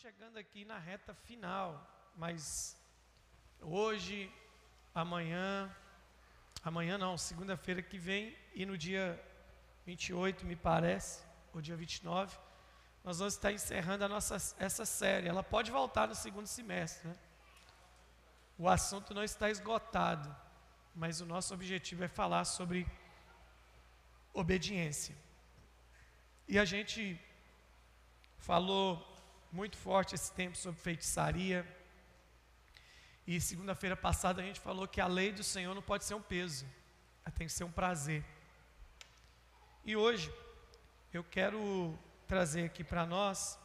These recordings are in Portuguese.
chegando aqui na reta final, mas hoje, amanhã, amanhã não, segunda-feira que vem e no dia 28, me parece, ou dia 29, nós vamos estar encerrando a nossa, essa série. Ela pode voltar no segundo semestre. Né? O assunto não está esgotado, mas o nosso objetivo é falar sobre obediência. E a gente falou muito forte esse tempo sobre feitiçaria. E segunda-feira passada a gente falou que a lei do Senhor não pode ser um peso, ela tem que ser um prazer. E hoje eu quero trazer aqui para nós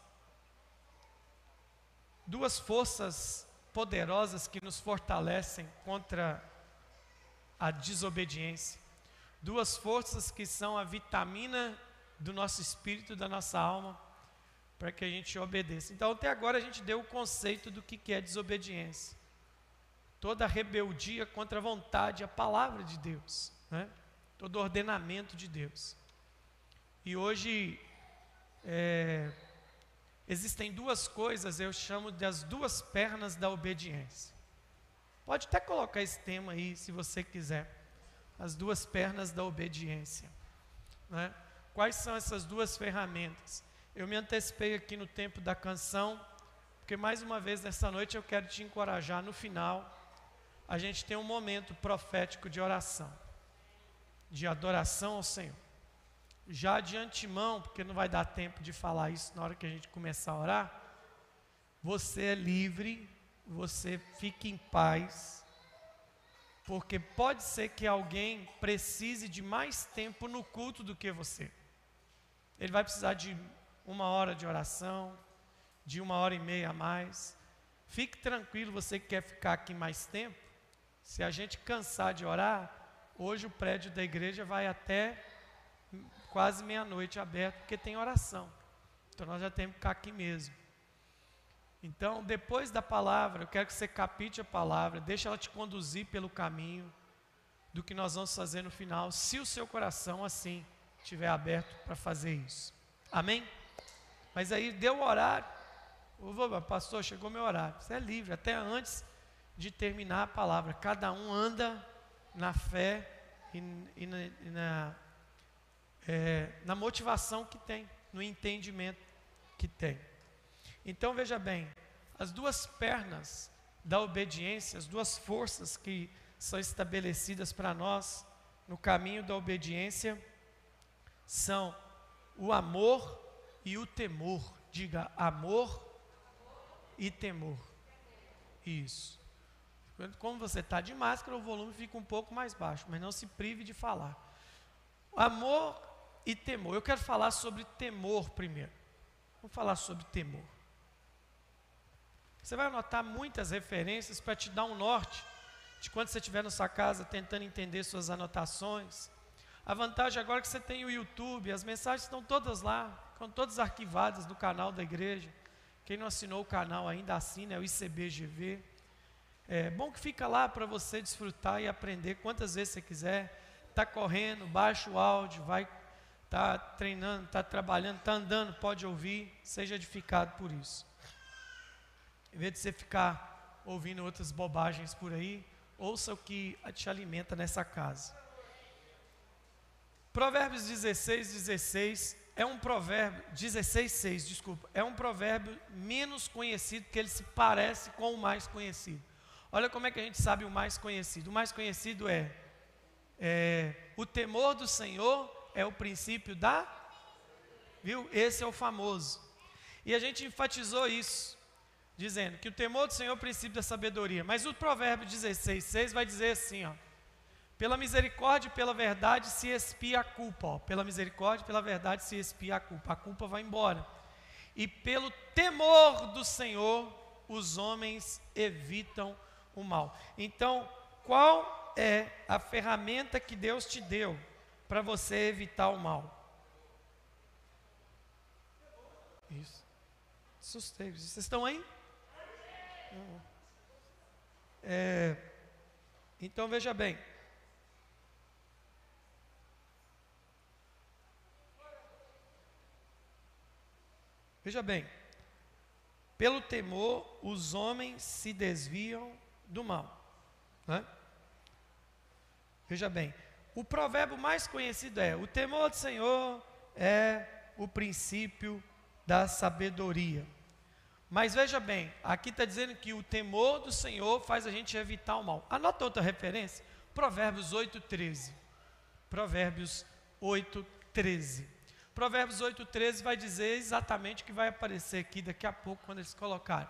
duas forças poderosas que nos fortalecem contra a desobediência. Duas forças que são a vitamina do nosso espírito, da nossa alma, para que a gente obedeça. Então, até agora a gente deu o conceito do que é desobediência. Toda rebeldia contra a vontade, a palavra de Deus, né? todo ordenamento de Deus. E hoje é, existem duas coisas, eu chamo das duas pernas da obediência. Pode até colocar esse tema aí, se você quiser. As duas pernas da obediência. Né? Quais são essas duas ferramentas? Eu me antecipei aqui no tempo da canção, porque mais uma vez nessa noite eu quero te encorajar. No final, a gente tem um momento profético de oração, de adoração ao Senhor já de antemão, porque não vai dar tempo de falar isso na hora que a gente começar a orar, você é livre, você fique em paz, porque pode ser que alguém precise de mais tempo no culto do que você. Ele vai precisar de uma hora de oração, de uma hora e meia a mais. Fique tranquilo, você que quer ficar aqui mais tempo. Se a gente cansar de orar, hoje o prédio da igreja vai até quase meia-noite aberto, porque tem oração. Então nós já temos que ficar aqui mesmo. Então, depois da palavra, eu quero que você capite a palavra, deixe ela te conduzir pelo caminho do que nós vamos fazer no final, se o seu coração assim estiver aberto para fazer isso. Amém? Mas aí deu o horário. Ô, pastor, chegou meu horário. Você é livre, até antes de terminar a palavra. Cada um anda na fé e, e na, e na é, na motivação que tem, no entendimento que tem. Então veja bem, as duas pernas da obediência, as duas forças que são estabelecidas para nós no caminho da obediência são o amor e o temor. Diga amor e temor. Isso. Como você está de máscara, o volume fica um pouco mais baixo, mas não se prive de falar. Amor e temor. Eu quero falar sobre temor primeiro. Vamos falar sobre temor. Você vai anotar muitas referências para te dar um norte de quando você estiver na sua casa tentando entender suas anotações. A vantagem agora é que você tem o YouTube, as mensagens estão todas lá, estão todas arquivadas no canal da igreja. Quem não assinou o canal ainda assina, é o ICBGV. É bom que fica lá para você desfrutar e aprender quantas vezes você quiser. Está correndo, baixa o áudio, vai está treinando, está trabalhando, está andando, pode ouvir, seja edificado por isso. Em vez de você ficar ouvindo outras bobagens por aí, ouça o que te alimenta nessa casa. Provérbios 16, 16 é um provérbio, 16, 6, desculpa, é um provérbio menos conhecido, porque ele se parece com o mais conhecido. Olha como é que a gente sabe o mais conhecido. O mais conhecido é, é o temor do Senhor é o princípio da. Viu? Esse é o famoso. E a gente enfatizou isso, dizendo que o temor do Senhor é o princípio da sabedoria. Mas o provérbio 16, 6 vai dizer assim: ó, pela misericórdia e pela verdade se expia a culpa. Ó, pela misericórdia e pela verdade se expia a culpa. A culpa vai embora. E pelo temor do Senhor, os homens evitam o mal. Então, qual é a ferramenta que Deus te deu para você evitar o mal. Isso. Assustei. Vocês estão aí? É, então veja bem. Veja bem. pelo temor os homens se desviam do mal. Né? Veja bem, o provérbio mais conhecido é: o temor do Senhor é o princípio da sabedoria. Mas veja bem, aqui está dizendo que o temor do Senhor faz a gente evitar o mal. Anota outra referência: Provérbios 8,13. Provérbios 8,13. Provérbios 8,13 vai dizer exatamente o que vai aparecer aqui daqui a pouco, quando eles colocarem.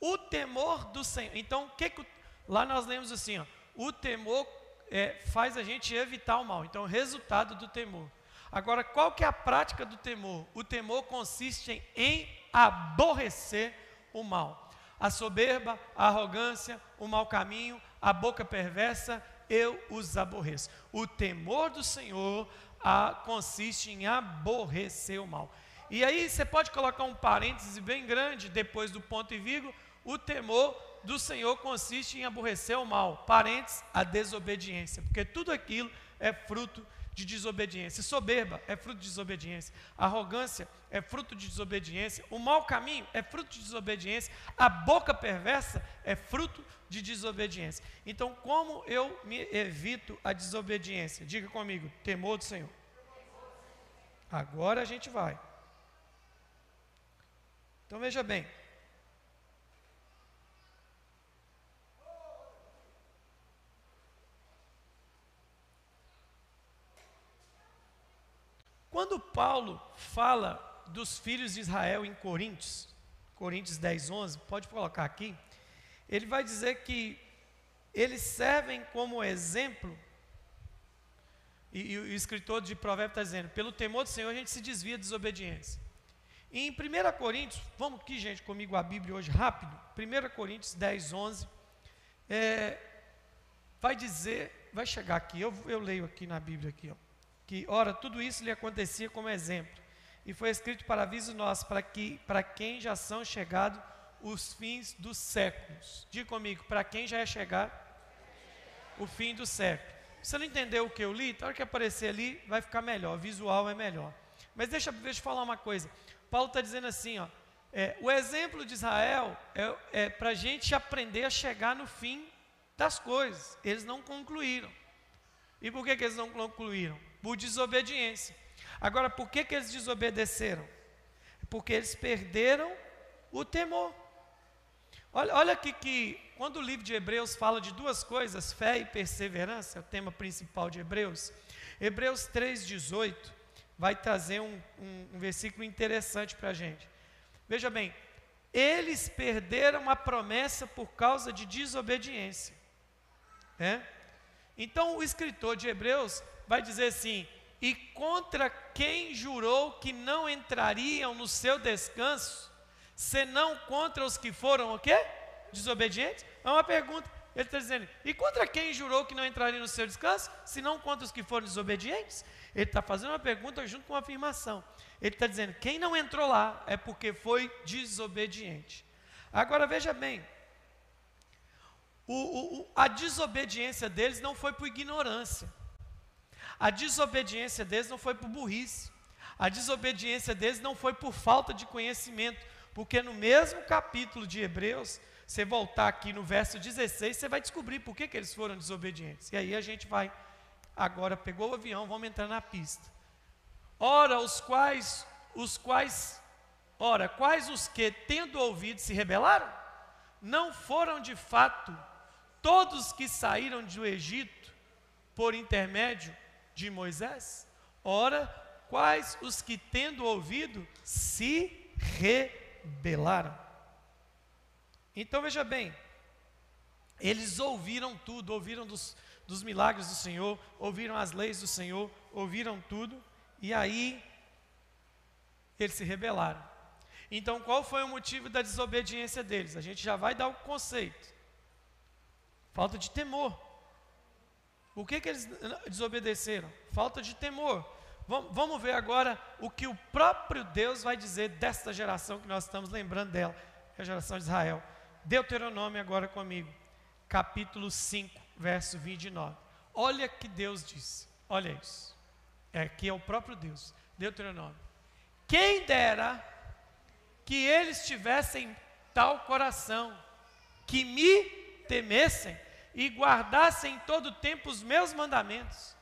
O temor do Senhor. Então, que, que lá nós lemos assim: ó, o temor é, faz a gente evitar o mal. Então, resultado do temor. Agora, qual que é a prática do temor? O temor consiste em aborrecer o mal. A soberba, a arrogância, o mau caminho, a boca perversa, eu os aborreço. O temor do Senhor a, consiste em aborrecer o mal. E aí você pode colocar um parêntese bem grande depois do ponto e vírgula. O temor do Senhor consiste em aborrecer o mal. Parênteses, a desobediência. Porque tudo aquilo é fruto de desobediência. Soberba é fruto de desobediência. Arrogância é fruto de desobediência. O mau caminho é fruto de desobediência. A boca perversa é fruto de desobediência. Então, como eu me evito a desobediência? Diga comigo: temor do Senhor. Agora a gente vai. Então veja bem, Quando Paulo fala dos filhos de Israel em Coríntios, Coríntios 10, 11, pode colocar aqui, ele vai dizer que eles servem como exemplo, e, e o escritor de Provérbios está dizendo: pelo temor do Senhor a gente se desvia de desobediência. E em 1 Coríntios, vamos aqui, gente, comigo a Bíblia hoje rápido. 1 Coríntios 10, 11. É, vai dizer, vai chegar aqui, eu, eu leio aqui na Bíblia aqui, ó que, ora, tudo isso lhe acontecia como exemplo, e foi escrito para aviso nosso, para que para quem já são chegados os fins dos séculos. Diga comigo, para quem já é chegado o fim do século. Você não entendeu o que eu li, na hora que aparecer ali, vai ficar melhor, o visual é melhor. Mas deixa, deixa eu falar uma coisa. Paulo está dizendo assim, ó, é, o exemplo de Israel é, é para a gente aprender a chegar no fim das coisas. Eles não concluíram. E por que, que eles não concluíram? Por desobediência. Agora, por que, que eles desobedeceram? Porque eles perderam o temor. Olha, olha aqui que, quando o livro de Hebreus fala de duas coisas, fé e perseverança, é o tema principal de Hebreus, Hebreus 3,18 vai trazer um, um, um versículo interessante para a gente. Veja bem, eles perderam a promessa por causa de desobediência. É? Então, o escritor de Hebreus vai dizer assim: E contra quem jurou que não entrariam no seu descanso, senão contra os que foram o quê? Desobedientes? É uma pergunta. Ele está dizendo: E contra quem jurou que não entraria no seu descanso, senão contra os que foram desobedientes? Ele está fazendo uma pergunta junto com uma afirmação. Ele está dizendo: quem não entrou lá é porque foi desobediente. Agora veja bem, o, o, a desobediência deles não foi por ignorância. A desobediência deles não foi por burrice. A desobediência deles não foi por falta de conhecimento. Porque no mesmo capítulo de Hebreus, você voltar aqui no verso 16, você vai descobrir por que, que eles foram desobedientes. E aí a gente vai, agora pegou o avião, vamos entrar na pista. Ora, os quais, os quais, ora, quais os que, tendo ouvido, se rebelaram? Não foram de fato todos que saíram do Egito por intermédio de Moisés? Ora, quais os que, tendo ouvido, se rebelaram? Então veja bem, eles ouviram tudo, ouviram dos, dos milagres do Senhor, ouviram as leis do Senhor, ouviram tudo, e aí eles se rebelaram. Então, qual foi o motivo da desobediência deles? A gente já vai dar o conceito: falta de temor. Por que, que eles desobedeceram? Falta de temor. Vamos ver agora o que o próprio Deus vai dizer desta geração que nós estamos lembrando dela, é a geração de Israel. Deuteronômio agora comigo, capítulo 5, verso 29. Olha que Deus disse, olha isso. É que é o próprio Deus, Deuteronômio. Quem dera que eles tivessem tal coração, que me temessem e guardassem em todo tempo os meus mandamentos,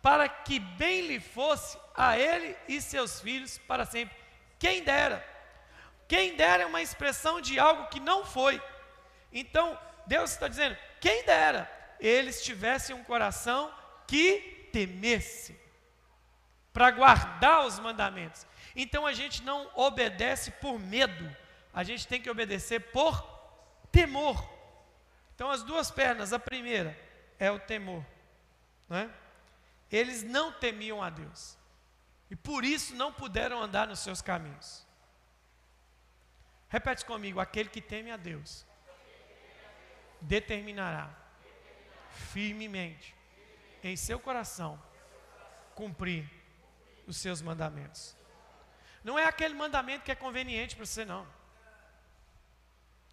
para que bem lhe fosse a ele e seus filhos para sempre. Quem dera. Quem dera é uma expressão de algo que não foi. Então, Deus está dizendo: quem dera eles tivessem um coração que temesse, para guardar os mandamentos. Então a gente não obedece por medo, a gente tem que obedecer por temor. Então as duas pernas, a primeira é o temor, não é? Eles não temiam a Deus e por isso não puderam andar nos seus caminhos. Repete comigo: aquele que teme a Deus determinará firmemente em seu coração cumprir os seus mandamentos. Não é aquele mandamento que é conveniente para você, não.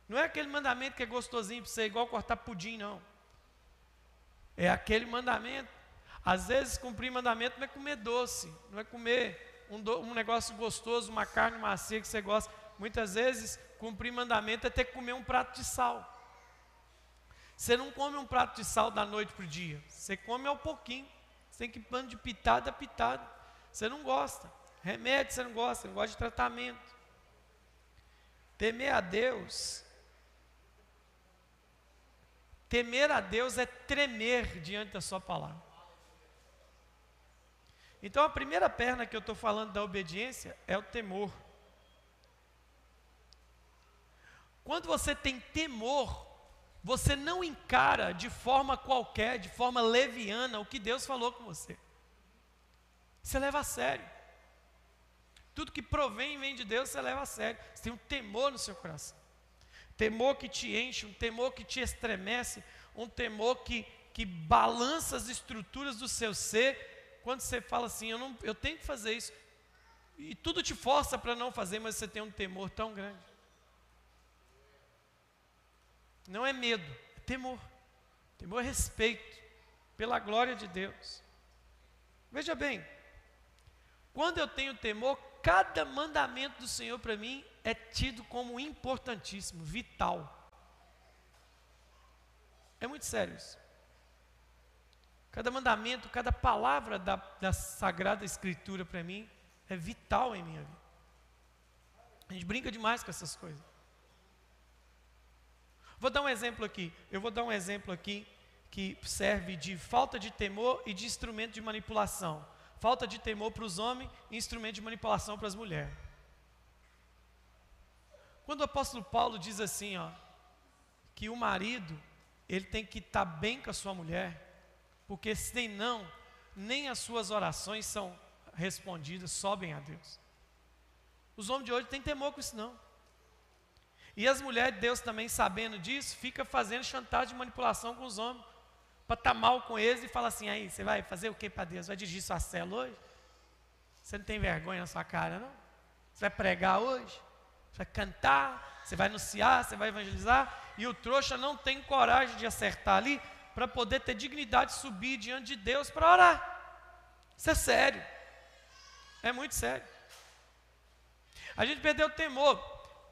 Não é aquele mandamento que é gostosinho para você, igual cortar pudim, não. É aquele mandamento. Às vezes, cumprir mandamento não é comer doce, não é comer um, do, um negócio gostoso, uma carne macia que você gosta. Muitas vezes, cumprir mandamento é ter que comer um prato de sal. Você não come um prato de sal da noite para o dia, você come ao pouquinho. Você tem que ir de pitada a pitada. Você não gosta. Remédio você não gosta, você não gosta de tratamento. Temer a Deus. Temer a Deus é tremer diante da Sua palavra. Então a primeira perna que eu estou falando da obediência é o temor. Quando você tem temor, você não encara de forma qualquer, de forma leviana, o que Deus falou com você. Você leva a sério. Tudo que provém vem de Deus, você leva a sério. Você tem um temor no seu coração. Temor que te enche, um temor que te estremece, um temor que, que balança as estruturas do seu ser. Quando você fala assim, eu, não, eu tenho que fazer isso, e tudo te força para não fazer, mas você tem um temor tão grande. Não é medo, é temor. Temor é respeito pela glória de Deus. Veja bem, quando eu tenho temor, cada mandamento do Senhor para mim é tido como importantíssimo, vital. É muito sério isso. Cada mandamento, cada palavra da, da Sagrada Escritura para mim é vital em minha vida. A gente brinca demais com essas coisas. Vou dar um exemplo aqui. Eu vou dar um exemplo aqui que serve de falta de temor e de instrumento de manipulação. Falta de temor para os homens instrumento de manipulação para as mulheres. Quando o apóstolo Paulo diz assim, ó, que o marido ele tem que estar tá bem com a sua mulher, porque se não, nem as suas orações são respondidas, sobem a Deus. Os homens de hoje têm temor com isso não. E as mulheres de Deus também, sabendo disso, fica fazendo chantagem de manipulação com os homens, para estar tá mal com eles e falar assim: aí, você vai fazer o que para Deus? Vai dirigir sua célula hoje? Você não tem vergonha na sua cara, não? Você vai pregar hoje? Você vai cantar? Você vai anunciar? Você vai evangelizar? E o trouxa não tem coragem de acertar ali para poder ter dignidade de subir diante de Deus para orar. Isso é sério. É muito sério. A gente perdeu o temor.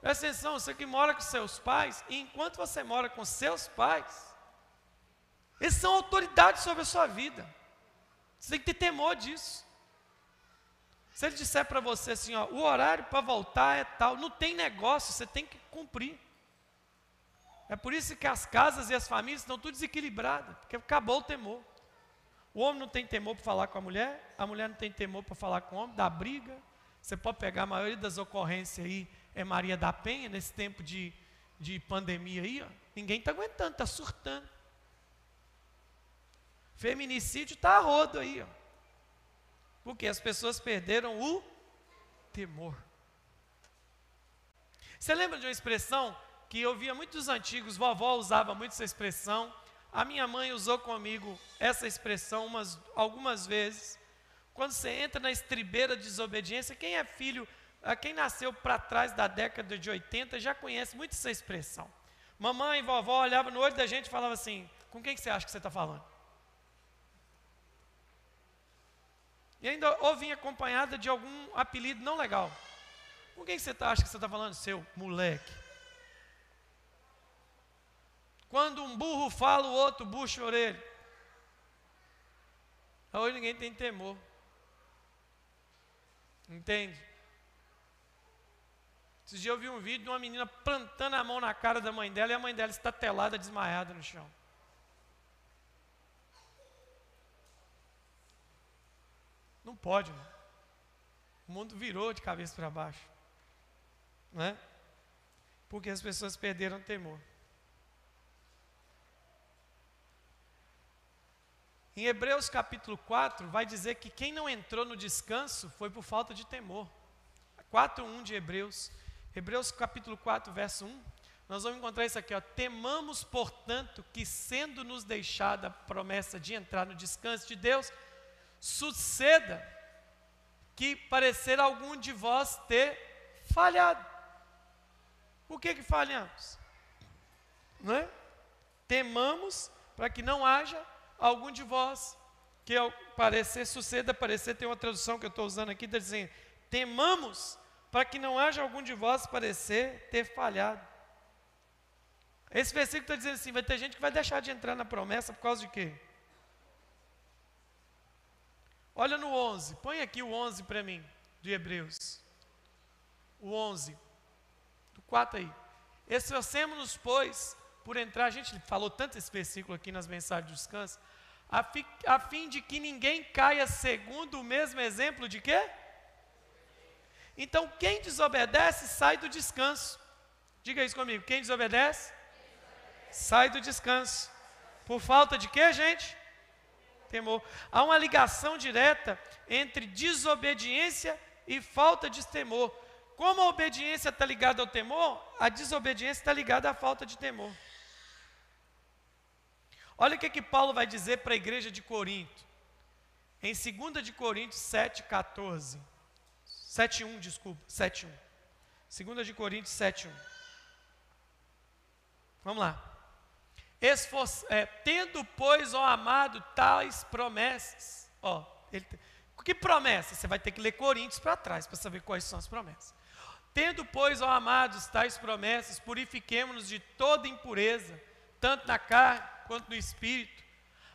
Presta atenção, você que mora com seus pais, e enquanto você mora com seus pais, eles são autoridades sobre a sua vida. Você tem que ter temor disso. Se ele disser para você assim, ó, o horário para voltar é tal, não tem negócio, você tem que cumprir. É por isso que as casas e as famílias estão tudo desequilibradas, porque acabou o temor. O homem não tem temor para falar com a mulher, a mulher não tem temor para falar com o homem, dá briga. Você pode pegar a maioria das ocorrências aí é Maria da Penha, nesse tempo de, de pandemia aí, ó, ninguém está aguentando, está surtando. Feminicídio está a rodo aí, ó. Porque as pessoas perderam o temor. Você lembra de uma expressão que eu via muitos antigos, vovó usava muito essa expressão, a minha mãe usou comigo essa expressão umas, algumas vezes. Quando você entra na estribeira de desobediência, quem é filho quem nasceu para trás da década de 80 já conhece muito essa expressão. Mamãe e vovó olhavam no olho da gente e falavam assim: com quem que você acha que você está falando? E ainda ou acompanhada de algum apelido não legal. Com quem você tá, acha que você está falando? Seu moleque. Quando um burro fala, o outro bucha a orelha. Hoje ninguém tem temor. Entende? Esses dias eu vi um vídeo de uma menina plantando a mão na cara da mãe dela e a mãe dela está telada, desmaiada no chão. Não pode, mano. O mundo virou de cabeça para baixo. Né? Porque as pessoas perderam temor. Em Hebreus capítulo 4, vai dizer que quem não entrou no descanso foi por falta de temor. 4.1 de Hebreus. Hebreus capítulo 4, verso 1. Nós vamos encontrar isso aqui, ó. Temamos, portanto, que sendo nos deixada a promessa de entrar no descanso de Deus, suceda que parecer algum de vós ter falhado. Por que que falhamos? Não é? Temamos para que não haja algum de vós que ao parecer suceda, parecer tem uma tradução que eu estou usando aqui, está dizendo, temamos para que não haja algum de vós parecer ter falhado. Esse versículo está dizendo assim, vai ter gente que vai deixar de entrar na promessa por causa de quê? Olha no 11, põe aqui o 11 para mim, de Hebreus. O 11, do 4 aí. Esforcemos-nos, pois, por entrar, a gente falou tanto esse versículo aqui nas mensagens de descanso, a, fi, a fim de que ninguém caia segundo o mesmo exemplo de quê? Então, quem desobedece sai do descanso. Diga isso comigo. Quem desobedece? Sai do descanso. Por falta de quê, gente? Temor. Há uma ligação direta entre desobediência e falta de temor. Como a obediência está ligada ao temor, a desobediência está ligada à falta de temor. Olha o que, que Paulo vai dizer para a igreja de Corinto. Em 2 de Coríntios 7, 14. 7, 1, desculpa, 7, 1. 2 de Coríntios 7, 1. Vamos lá. É, tendo, pois, ó amado, tais promessas. Ó, ele, que promessa? Você vai ter que ler Coríntios para trás para saber quais são as promessas. Tendo, pois, ó amados, tais promessas, purifiquemos-nos de toda impureza, tanto na carne quanto no espírito,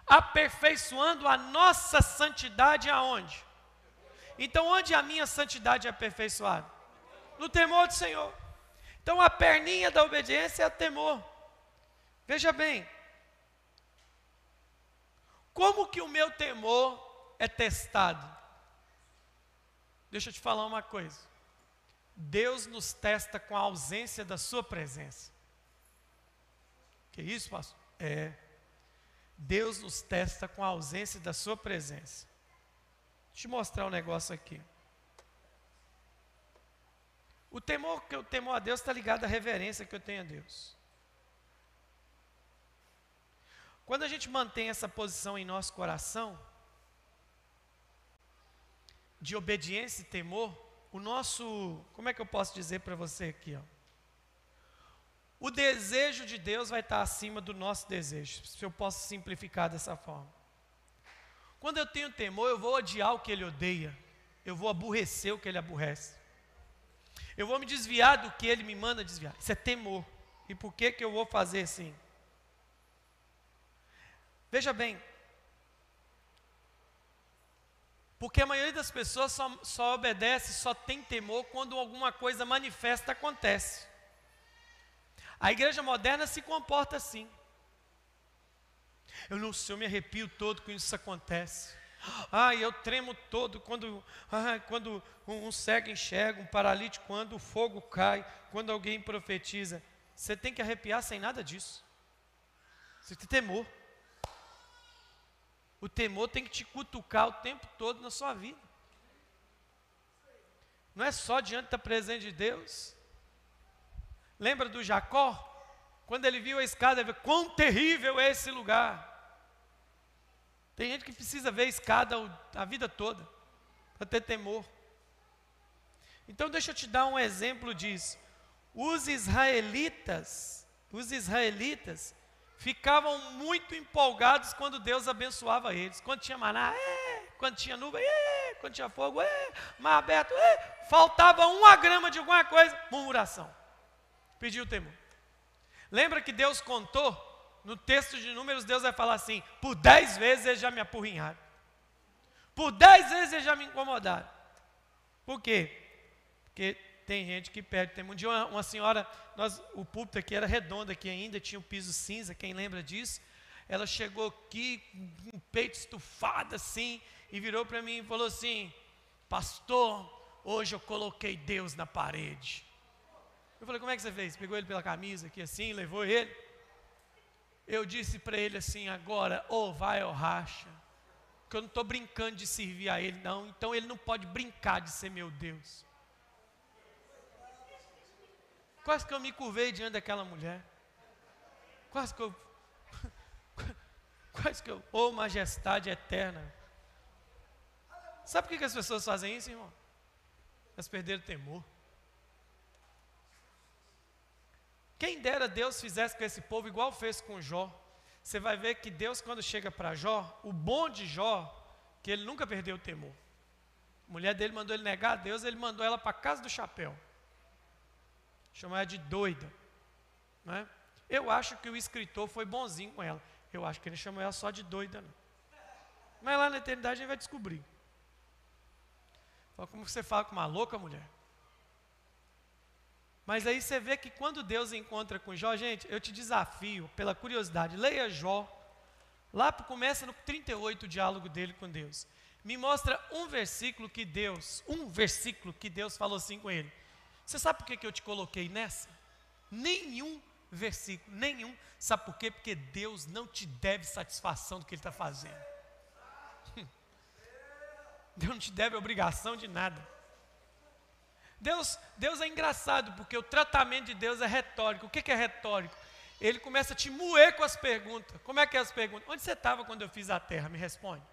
aperfeiçoando a nossa santidade aonde? Então, onde a minha santidade é aperfeiçoada? No temor do Senhor. Então, a perninha da obediência é o temor. Veja bem, como que o meu temor é testado? Deixa eu te falar uma coisa. Deus nos testa com a ausência da sua presença. Que isso, pastor? É. Deus nos testa com a ausência da sua presença. Deixa eu te mostrar um negócio aqui. O temor que eu temo a Deus está ligado à reverência que eu tenho a Deus. Quando a gente mantém essa posição em nosso coração, de obediência e temor, o nosso, como é que eu posso dizer para você aqui, ó? O desejo de Deus vai estar acima do nosso desejo, se eu posso simplificar dessa forma. Quando eu tenho temor, eu vou odiar o que ele odeia, eu vou aborrecer o que ele aborrece. Eu vou me desviar do que ele me manda desviar. Isso é temor. E por que que eu vou fazer assim? Veja bem, porque a maioria das pessoas só, só obedece, só tem temor quando alguma coisa manifesta acontece. A igreja moderna se comporta assim. Eu não sei, eu me arrepio todo quando isso acontece. Ai, eu tremo todo quando, quando um cego enxerga, um paralítico, quando o fogo cai, quando alguém profetiza. Você tem que arrepiar sem nada disso. Você tem temor. O temor tem que te cutucar o tempo todo na sua vida. Não é só diante da presença de Deus. Lembra do Jacó? Quando ele viu a escada, ele viu quão terrível é esse lugar. Tem gente que precisa ver a escada a vida toda, para ter temor. Então deixa eu te dar um exemplo disso. Os israelitas, os israelitas, ficavam muito empolgados quando Deus abençoava eles. Quando tinha maná, é, quando tinha nuvem, é, quando tinha fogo, é, mar aberto, é. faltava uma grama de alguma coisa, murmuração. Pediu temor. Lembra que Deus contou, no texto de números, Deus vai falar assim: por dez vezes eles já me apurrinharam. Por dez vezes eles já me incomodaram. Por quê? Porque tem gente que perde temor. Um dia uma, uma senhora, nós, o púlpito aqui era redondo aqui ainda, tinha o um piso cinza, quem lembra disso? Ela chegou aqui com um peito estufado assim, e virou para mim e falou assim: Pastor, hoje eu coloquei Deus na parede. Eu falei: Como é que você fez? Pegou ele pela camisa aqui assim, levou ele. Eu disse para ele assim: Agora, ou vai ou racha. Que eu não estou brincando de servir a ele, não. Então ele não pode brincar de ser meu Deus. Quase que eu me curvei diante daquela mulher. Quase que eu. Quase que eu. Oh, majestade eterna. Sabe por que as pessoas fazem isso, irmão? Elas perderam temor. Quem dera Deus fizesse com esse povo igual fez com Jó. Você vai ver que Deus, quando chega para Jó, o bom de Jó, que ele nunca perdeu o temor. A mulher dele mandou ele negar a Deus, ele mandou ela para a casa do chapéu chamou ela de doida. Né? Eu acho que o escritor foi bonzinho com ela. Eu acho que ele chamou ela só de doida. Mas lá na eternidade a gente vai descobrir. Como você fala com uma louca mulher? Mas aí você vê que quando Deus encontra com Jó, gente, eu te desafio, pela curiosidade, leia Jó. Lá começa no 38 o diálogo dele com Deus. Me mostra um versículo que Deus, um versículo que Deus falou assim com ele. Você sabe por que, que eu te coloquei nessa? Nenhum versículo, nenhum. Sabe por quê? Porque Deus não te deve satisfação do que Ele está fazendo. Deus não te deve obrigação de nada. Deus, Deus é engraçado, porque o tratamento de Deus é retórico. O que, que é retórico? Ele começa a te moer com as perguntas. Como é que é as perguntas? Onde você estava quando eu fiz a terra? Me responde.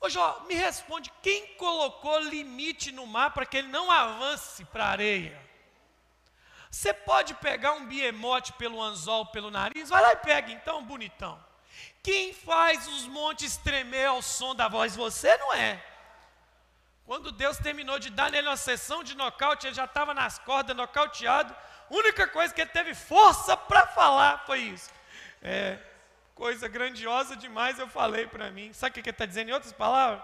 Ô Jó, me responde, quem colocou limite no mar para que ele não avance para a areia? Você pode pegar um biemote pelo anzol, pelo nariz? Vai lá e pega então, bonitão. Quem faz os montes tremer ao som da voz? Você não é. Quando Deus terminou de dar nele uma sessão de nocaute, ele já estava nas cordas, nocauteado. A única coisa que ele teve força para falar foi isso. É, coisa grandiosa demais eu falei para mim. Sabe o que ele está dizendo em outras palavras?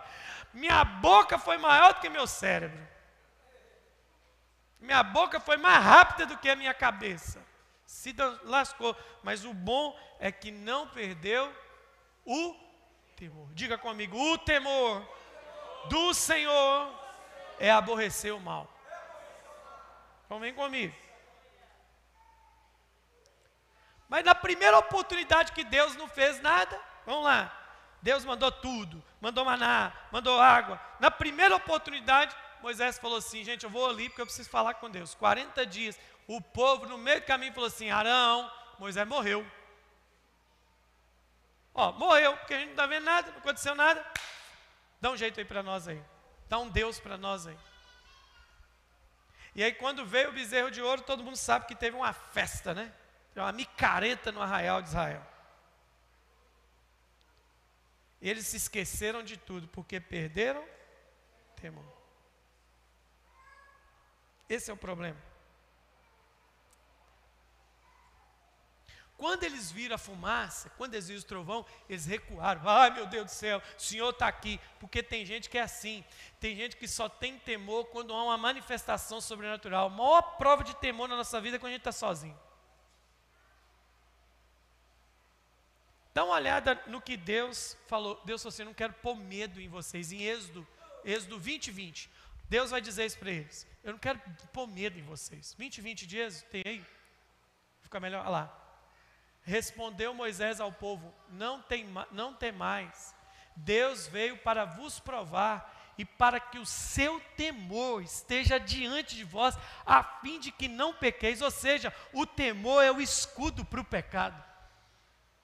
Minha boca foi maior do que meu cérebro. Minha boca foi mais rápida do que a minha cabeça. Se lascou. Mas o bom é que não perdeu o temor. Diga comigo: o temor do Senhor é aborrecer o mal. Então vem comigo. Mas na primeira oportunidade que Deus não fez nada, vamos lá. Deus mandou tudo, mandou maná, mandou água. Na primeira oportunidade, Moisés falou assim: gente, eu vou ali porque eu preciso falar com Deus. 40 dias. O povo no meio do caminho falou assim: Arão, Moisés morreu. Ó, morreu, porque a gente não está vendo nada, não aconteceu nada. Dá um jeito aí para nós aí. Dá um Deus para nós aí. E aí, quando veio o bezerro de ouro, todo mundo sabe que teve uma festa, né? É uma micareta no arraial de Israel. Eles se esqueceram de tudo porque perderam temor. Esse é o problema. Quando eles viram a fumaça, quando eles viram o trovão, eles recuaram. Ai meu Deus do céu, o Senhor está aqui. Porque tem gente que é assim. Tem gente que só tem temor quando há uma manifestação sobrenatural. A maior prova de temor na nossa vida é quando a gente está sozinho. Dá uma olhada no que Deus falou. Deus falou assim: não quero pôr medo em vocês. Em Êxodo, Êxodo 20, 20. Deus vai dizer isso para eles. Eu não quero pôr medo em vocês. 20, 20 de Êxodo, tem aí? Fica melhor. Olha lá. Respondeu Moisés ao povo: Não tem, não tem mais. Deus veio para vos provar e para que o seu temor esteja diante de vós, a fim de que não pequeis. Ou seja, o temor é o escudo para o pecado.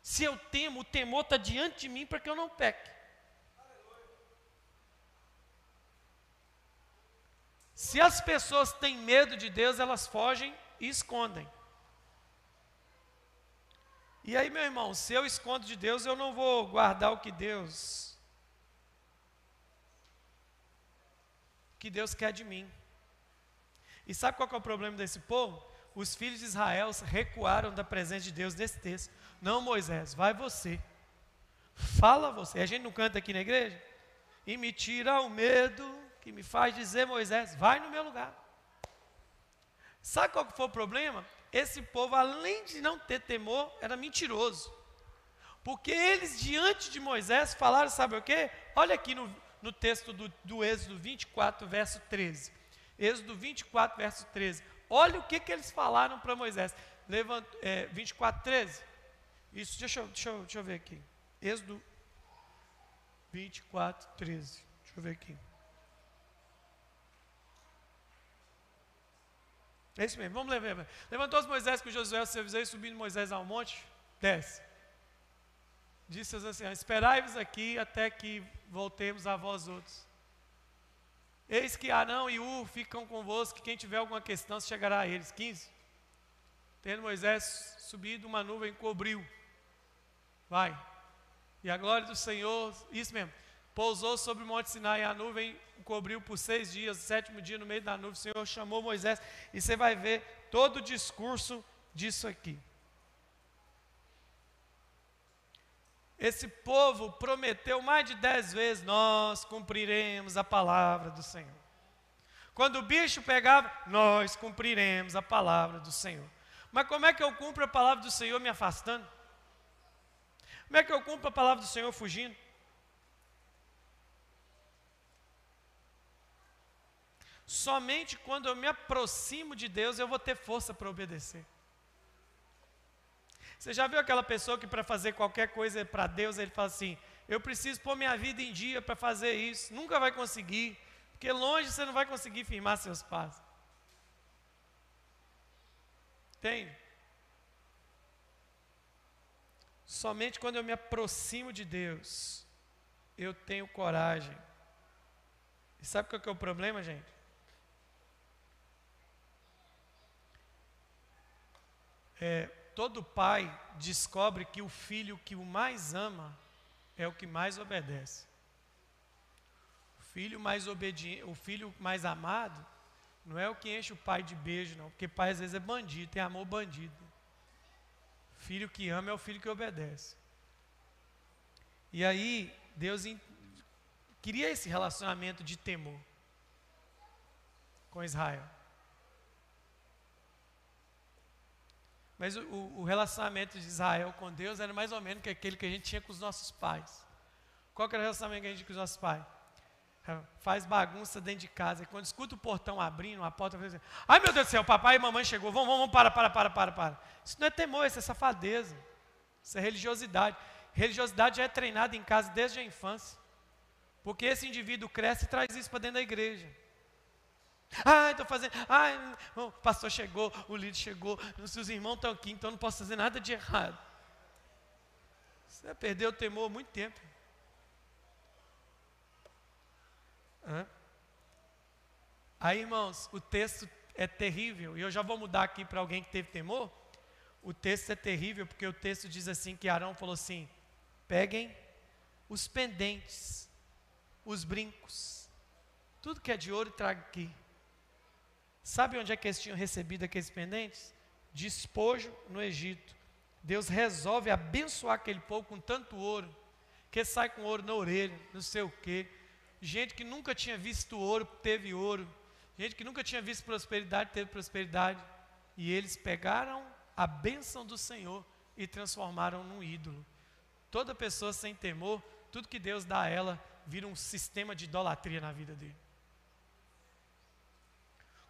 Se eu temo, o temor está diante de mim para que eu não peque. Se as pessoas têm medo de Deus, elas fogem e escondem. E aí, meu irmão, se eu escondo de Deus, eu não vou guardar o que Deus que Deus quer de mim. E sabe qual é o problema desse povo? Os filhos de Israel recuaram da presença de Deus nesse texto. Não, Moisés, vai você. Fala você. A gente não canta aqui na igreja? E me tira o medo que me faz dizer, Moisés, vai no meu lugar. Sabe qual que foi o problema? Esse povo, além de não ter temor, era mentiroso. Porque eles, diante de Moisés, falaram, sabe o quê? Olha aqui no, no texto do, do Êxodo 24, verso 13. Êxodo 24, verso 13. Olha o que, que eles falaram para Moisés. Levant, é, 24, 13. Isso, deixa deixa, deixa eu ver aqui. Êxodo 24, 13. Deixa eu ver aqui. É isso mesmo, vamos levar. Levantou-se Moisés com Josué, seu vizinho, subindo Moisés ao monte, desce. Disse assim: Esperai-vos aqui até que voltemos a vós outros. Eis que Arão e U ficam convosco, quem tiver alguma questão chegará a eles. 15. Tendo Moisés subido, uma nuvem cobriu. Vai. E a glória do Senhor, isso mesmo, pousou sobre o monte Sinai, a nuvem o cobriu por seis dias, o sétimo dia no meio da nuvem, o Senhor chamou Moisés, e você vai ver todo o discurso disso aqui. Esse povo prometeu mais de dez vezes: nós cumpriremos a palavra do Senhor. Quando o bicho pegava, nós cumpriremos a palavra do Senhor. Mas como é que eu cumpro a palavra do Senhor me afastando? Como é que eu cumpro a palavra do Senhor fugindo? Somente quando eu me aproximo de Deus eu vou ter força para obedecer. Você já viu aquela pessoa que para fazer qualquer coisa para Deus, ele fala assim: Eu preciso pôr minha vida em dia para fazer isso. Nunca vai conseguir, porque longe você não vai conseguir firmar seus passos. Tem. Somente quando eu me aproximo de Deus, eu tenho coragem. E sabe qual que é o problema, gente? É, todo pai descobre que o filho que o mais ama é o que mais obedece. O filho mais obediente, o filho mais amado não é o que enche o pai de beijo, não, porque pai às vezes é bandido, tem amor bandido. Filho que ama é o filho que obedece. E aí, Deus queria esse relacionamento de temor com Israel. Mas o, o, relacionamento de Israel com Deus era mais ou menos que aquele que a gente tinha com os nossos pais. Qual era o relacionamento que a gente tinha com os nossos pais? Faz bagunça dentro de casa. E quando escuta o portão abrindo, a porta assim, ai meu Deus do céu, papai e mamãe chegou, vamos, vamos, para, para, para, para, para. Isso não é temor, isso é safadeza. Isso é religiosidade. Religiosidade já é treinada em casa desde a infância. Porque esse indivíduo cresce e traz isso para dentro da igreja. Ai, estou fazendo. Ai, o pastor chegou, o líder chegou, os irmãos estão aqui, então não posso fazer nada de errado. Você perdeu o temor há muito tempo. Aí, irmãos, o texto é terrível, e eu já vou mudar aqui para alguém que teve temor. O texto é terrível, porque o texto diz assim: que Arão falou assim: peguem os pendentes, os brincos, tudo que é de ouro, traga aqui. Sabe onde é que eles tinham recebido aqueles pendentes? Despojo no Egito. Deus resolve abençoar aquele povo com tanto ouro, que sai com ouro na orelha, não sei o quê. Gente que nunca tinha visto ouro, teve ouro. Gente que nunca tinha visto prosperidade, teve prosperidade. E eles pegaram a bênção do Senhor e transformaram num ídolo. Toda pessoa sem temor, tudo que Deus dá a ela, vira um sistema de idolatria na vida dele.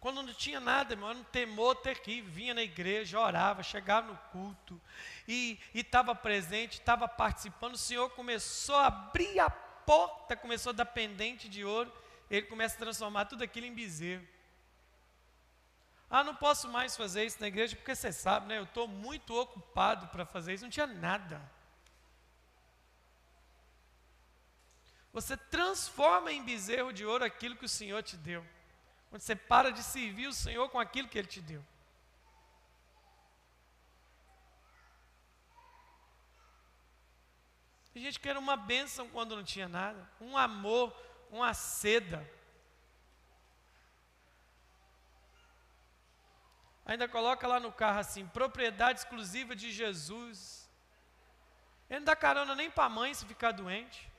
Quando não tinha nada, irmão, era um temor terrível. Vinha na igreja, orava, chegava no culto e estava presente, estava participando. O Senhor começou a abrir a porta, começou a dar pendente de ouro. Ele começa a transformar tudo aquilo em bezerro. Ah, não posso mais fazer isso na igreja, porque você sabe, né? Eu estou muito ocupado para fazer isso. Não tinha nada. Você transforma em bezerro de ouro aquilo que o Senhor te deu. Quando você para de servir o Senhor com aquilo que Ele te deu. Tem gente que era uma bênção quando não tinha nada, um amor, uma seda. Ainda coloca lá no carro assim, propriedade exclusiva de Jesus. Ele não dá carona nem para a mãe se ficar doente.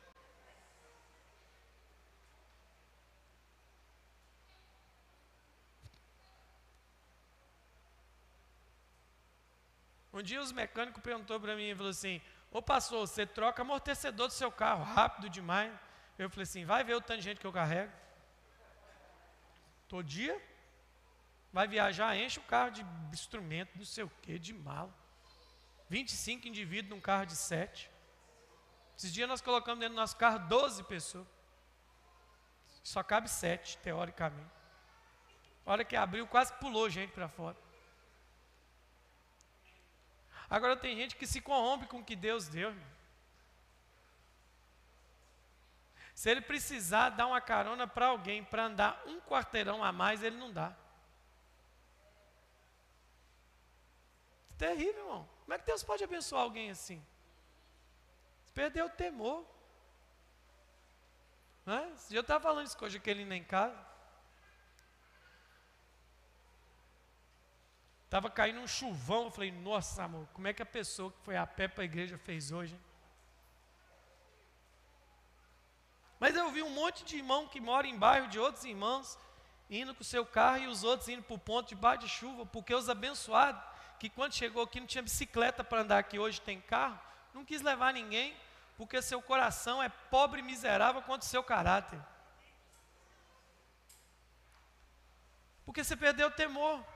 Um dia os mecânicos perguntou para mim, falou assim, Ô pastor, você troca amortecedor do seu carro rápido demais. Eu falei assim: vai ver o tanto de gente que eu carrego. Todo dia. Vai viajar, enche o carro de instrumento, não sei o que, de mala. 25 indivíduos num carro de 7. Esses dias nós colocamos dentro do nosso carro 12 pessoas. Só cabe 7, teoricamente. A hora que abriu, quase pulou gente para fora. Agora tem gente que se corrompe com o que Deus deu. Irmão. Se ele precisar dar uma carona para alguém para andar um quarteirão a mais, ele não dá. Terrível, irmão. Como é que Deus pode abençoar alguém assim? Perdeu o temor. Não é? Eu estava falando isso com hoje, aquele nem em casa. Estava caindo um chuvão, eu falei, nossa amor, como é que a pessoa que foi a pé para a igreja fez hoje? Hein? Mas eu vi um monte de irmão que mora em bairro de outros irmãos, indo com o seu carro e os outros indo para o ponto de bar de chuva, porque os abençoados, que quando chegou aqui não tinha bicicleta para andar aqui, hoje tem carro, não quis levar ninguém, porque seu coração é pobre e miserável quanto o seu caráter. Porque você perdeu o temor.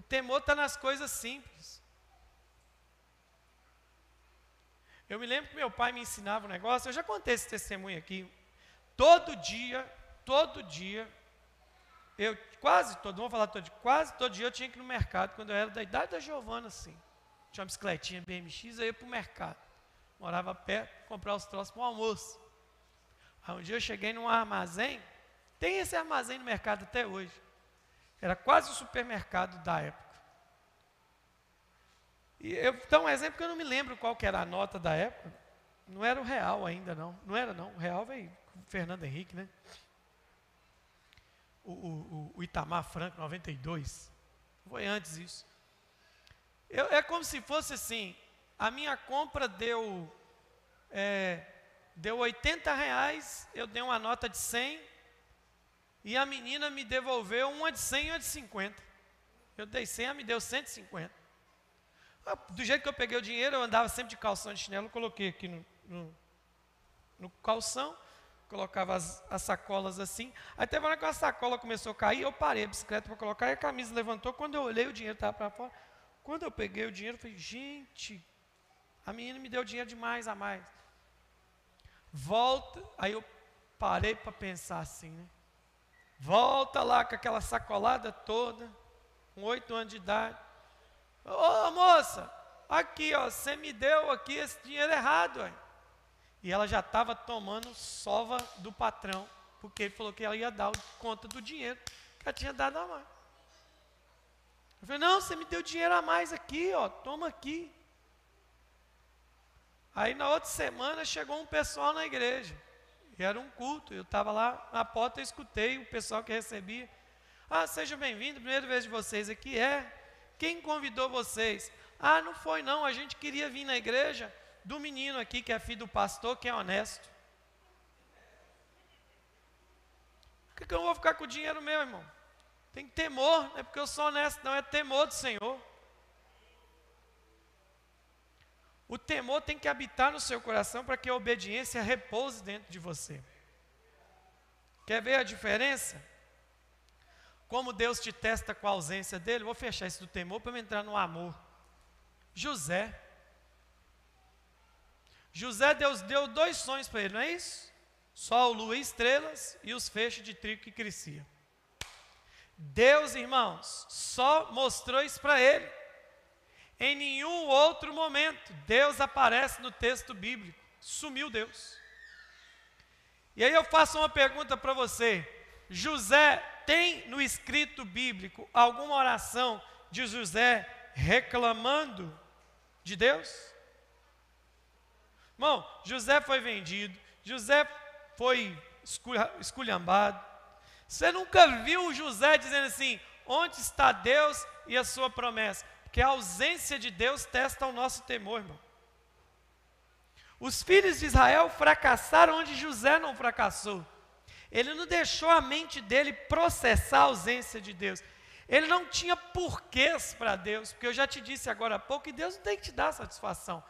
O temor está nas coisas simples. Eu me lembro que meu pai me ensinava um negócio, eu já contei esse testemunho aqui. Todo dia, todo dia, eu quase todo, vamos falar todo dia, quase todo dia eu tinha que ir no mercado, quando eu era da idade da Giovana, assim. Tinha uma bicicletinha BMX, eu ia para o mercado. Morava perto, comprar os troços para o almoço. Aí um dia eu cheguei num armazém, tem esse armazém no mercado até hoje. Era quase o supermercado da época. E eu então um exemplo que eu não me lembro qual que era a nota da época. Não era o real ainda, não. Não era, não. O real veio com o Fernando Henrique, né? O, o, o Itamar Franco, 92. Foi antes isso. Eu, é como se fosse assim: a minha compra deu, é, deu 80 reais, eu dei uma nota de 100, e a menina me devolveu uma de 100 e uma de 50. Eu dei 100, ela me deu 150. Ah, do jeito que eu peguei o dinheiro, eu andava sempre de calção de chinelo, coloquei aqui no, no, no calção, colocava as, as, sacolas assim. Aí teve uma hora que a sacola começou a cair, eu parei a bicicleta para colocar, e a camisa levantou. Quando eu olhei, o dinheiro estava para fora. Quando eu peguei o dinheiro, eu falei, gente, a menina me deu dinheiro demais a mais. Volta, aí eu parei para pensar assim, né? Volta lá com aquela sacolada toda, com oito anos de idade. Ô oh, moça, aqui ó, você me deu aqui esse dinheiro errado. Ó. E ela já estava tomando sova do patrão, porque ele falou que ela ia dar conta do dinheiro que ela tinha dado a mais. Eu falei, não, você me deu dinheiro a mais aqui, ó, toma aqui. Aí na outra semana chegou um pessoal na igreja. E era um culto. Eu estava lá na porta e escutei o pessoal que recebia. Ah, seja bem-vindo, primeira vez de vocês aqui é. Quem convidou vocês? Ah, não foi não, a gente queria vir na igreja do menino aqui que é filho do pastor, que é honesto. Por que, que eu não vou ficar com o dinheiro meu, irmão? Tem temor, não é porque eu sou honesto, não, é temor do Senhor. O temor tem que habitar no seu coração para que a obediência repouse dentro de você. Quer ver a diferença? Como Deus te testa com a ausência dele? Vou fechar isso do temor para entrar no amor. José. José, Deus deu dois sonhos para ele, não é isso? Sol, lua e estrelas e os feixes de trigo que crescia. Deus, irmãos, só mostrou isso para ele. Em nenhum outro momento Deus aparece no texto bíblico. Sumiu Deus. E aí eu faço uma pergunta para você: José tem no escrito bíblico alguma oração de José reclamando de Deus? Irmão, José foi vendido, José foi esculhambado. Você nunca viu José dizendo assim: onde está Deus e a sua promessa? Porque a ausência de Deus testa o nosso temor, irmão. Os filhos de Israel fracassaram onde José não fracassou. Ele não deixou a mente dele processar a ausência de Deus. Ele não tinha porquês para Deus, porque eu já te disse agora há pouco que Deus não tem que te dar satisfação.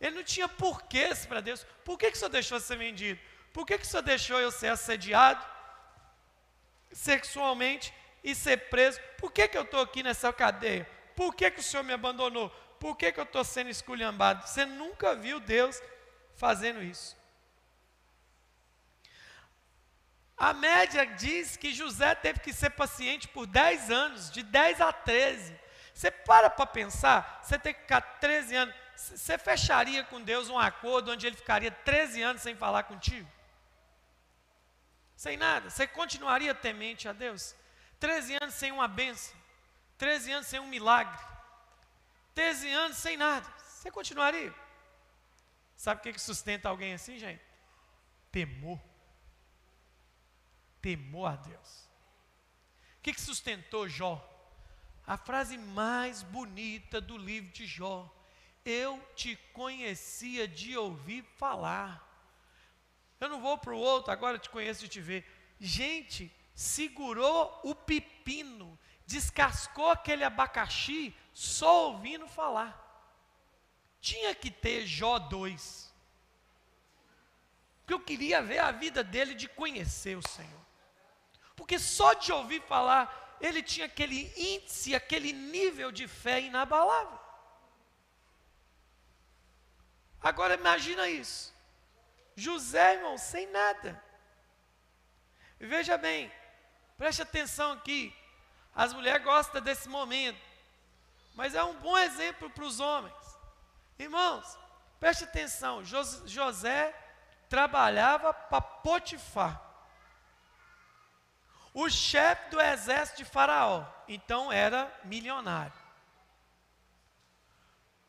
Ele não tinha porquês para Deus. Por que, que o Senhor deixou ser vendido? Por que, que o Senhor deixou eu ser assediado sexualmente e ser preso? Por que, que eu estou aqui nessa cadeia? Por que, que o Senhor me abandonou? Por que, que eu estou sendo esculhambado? Você nunca viu Deus fazendo isso. A média diz que José teve que ser paciente por 10 anos, de 10 a 13. Você para para pensar, você tem que ficar 13 anos. Você fecharia com Deus um acordo onde ele ficaria 13 anos sem falar contigo? Sem nada. Você continuaria temente a Deus? 13 anos sem uma benção. 13 anos sem um milagre. 13 anos sem nada. Você continuaria? Sabe o que, sustenta alguém assim, gente? Temor. Temor a Deus. O que, que sustentou Jó? A frase mais bonita do livro de Jó. Eu te conhecia de ouvir falar. Eu não vou para o outro, agora te conheço de te ver. Gente, segurou o pepino, descascou aquele abacaxi, só ouvindo falar. Tinha que ter Jó 2. Porque eu queria ver a vida dele de conhecer o Senhor. Porque só de ouvir falar, ele tinha aquele índice, aquele nível de fé inabalável. Agora imagina isso. José, irmão, sem nada. Veja bem, preste atenção aqui. As mulheres gostam desse momento, mas é um bom exemplo para os homens. Irmãos, preste atenção: José trabalhava para Potifar, o chefe do exército de Faraó, então era milionário.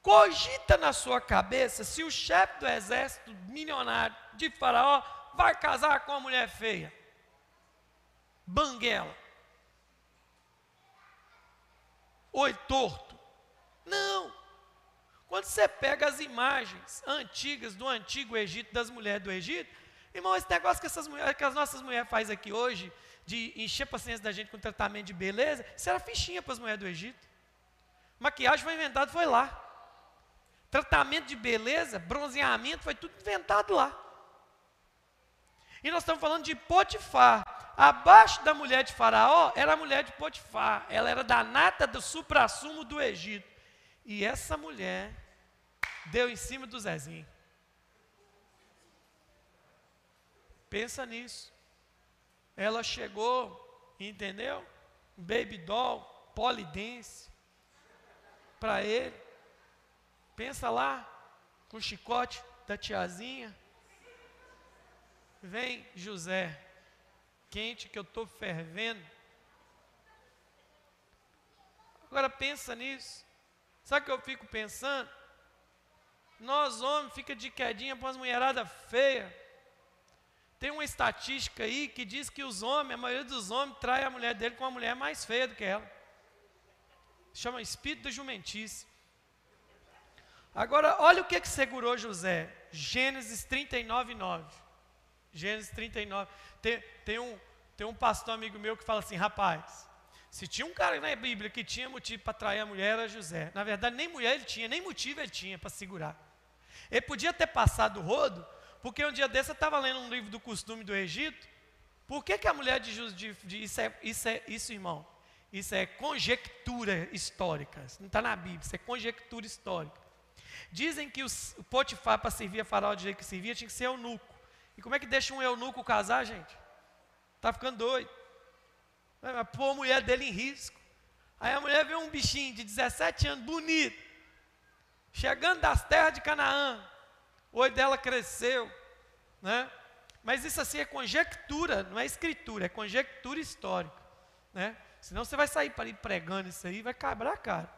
Cogita na sua cabeça se o chefe do exército milionário de Faraó vai casar com uma mulher feia, banguela, oi torto. Não, quando você pega as imagens antigas do antigo Egito, das mulheres do Egito, irmão, esse negócio que, essas mulheres, que as nossas mulheres fazem aqui hoje, de encher a paciência da gente com tratamento de beleza, isso era fichinha para as mulheres do Egito. Maquiagem foi inventado, foi lá. Tratamento de beleza, bronzeamento, foi tudo inventado lá. E nós estamos falando de Potifar. Abaixo da mulher de Faraó era a mulher de Potifar. Ela era da nata do suprassumo do Egito. E essa mulher deu em cima do Zezinho. Pensa nisso. Ela chegou, entendeu? Baby doll, polidense, para ele. Pensa lá, com o chicote da tiazinha. Vem José, quente que eu estou fervendo. Agora pensa nisso. Sabe o que eu fico pensando? Nós homens fica de quedinha para as mulheradas feias. Tem uma estatística aí que diz que os homens, a maioria dos homens, trai a mulher dele com uma mulher mais feia do que ela. Chama espírito da jumentice. Agora, olha o que, que segurou José. Gênesis 39, 9. Gênesis 39. Tem, tem, um, tem um pastor amigo meu que fala assim, rapaz, se tinha um cara na Bíblia que tinha motivo para trair a mulher, era José. Na verdade, nem mulher ele tinha, nem motivo ele tinha para segurar. Ele podia ter passado o rodo, porque um dia desse eu estava lendo um livro do costume do Egito. Por que, que a mulher de, de, de isso, é, isso, é, isso, irmão? Isso é conjectura histórica. Isso não está na Bíblia, isso é conjectura histórica. Dizem que os, o Potifar, para servir a faraó do jeito que servia, tinha que ser eunuco. E como é que deixa um eunuco casar, gente? Está ficando doido. Vai pôr a mulher dele em risco. Aí a mulher vê um bichinho de 17 anos, bonito, chegando das terras de Canaã. O dela cresceu, né? Mas isso assim é conjectura, não é escritura, é conjectura histórica, né? Senão você vai sair para ir pregando isso aí, vai quebrar a cara.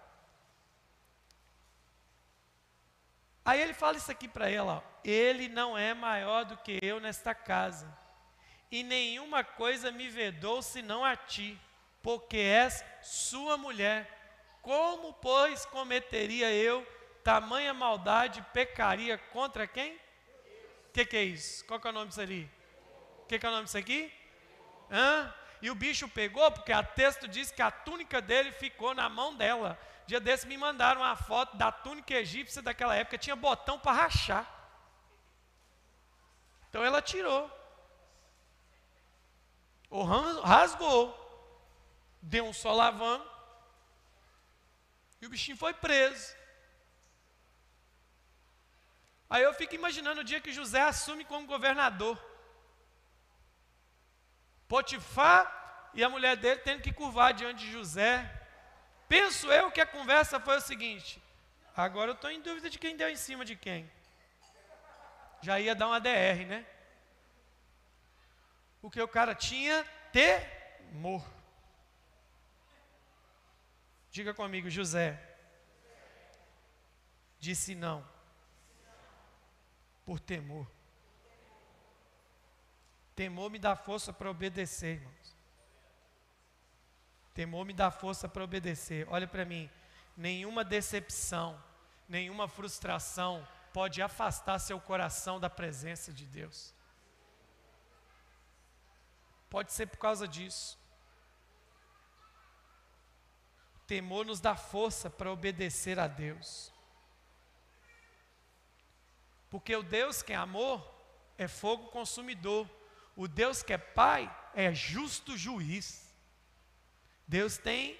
Aí ele fala isso aqui para ela, ó, ele não é maior do que eu nesta casa e nenhuma coisa me vedou senão a ti. porque és sua mulher. Como, pois, cometeria eu tamanha maldade, pecaria contra quem? O que, que, é isso? Qual que é o nome disso ali? O que, que, é o nome disso aqui? Hã? E o bicho pegou, porque a texto diz que a túnica dele ficou na mão dela. Dia desse me mandaram uma foto da túnica egípcia daquela época, tinha botão para rachar. Então ela tirou. Ou rasgou. Deu um solavão. E o bichinho foi preso. Aí eu fico imaginando o dia que José assume como governador. Potifar e a mulher dele tendo que curvar diante de José. Penso eu que a conversa foi o seguinte: agora eu estou em dúvida de quem deu em cima de quem. Já ia dar uma DR, né? Porque o cara tinha temor. Diga comigo, José. Disse não. Por temor. Temor me dá força para obedecer, irmãos. Temor me dá força para obedecer. Olha para mim. Nenhuma decepção, nenhuma frustração pode afastar seu coração da presença de Deus. Pode ser por causa disso. Temor nos dá força para obedecer a Deus. Porque o Deus que é amor é fogo consumidor. O Deus que é Pai é justo juiz. Deus tem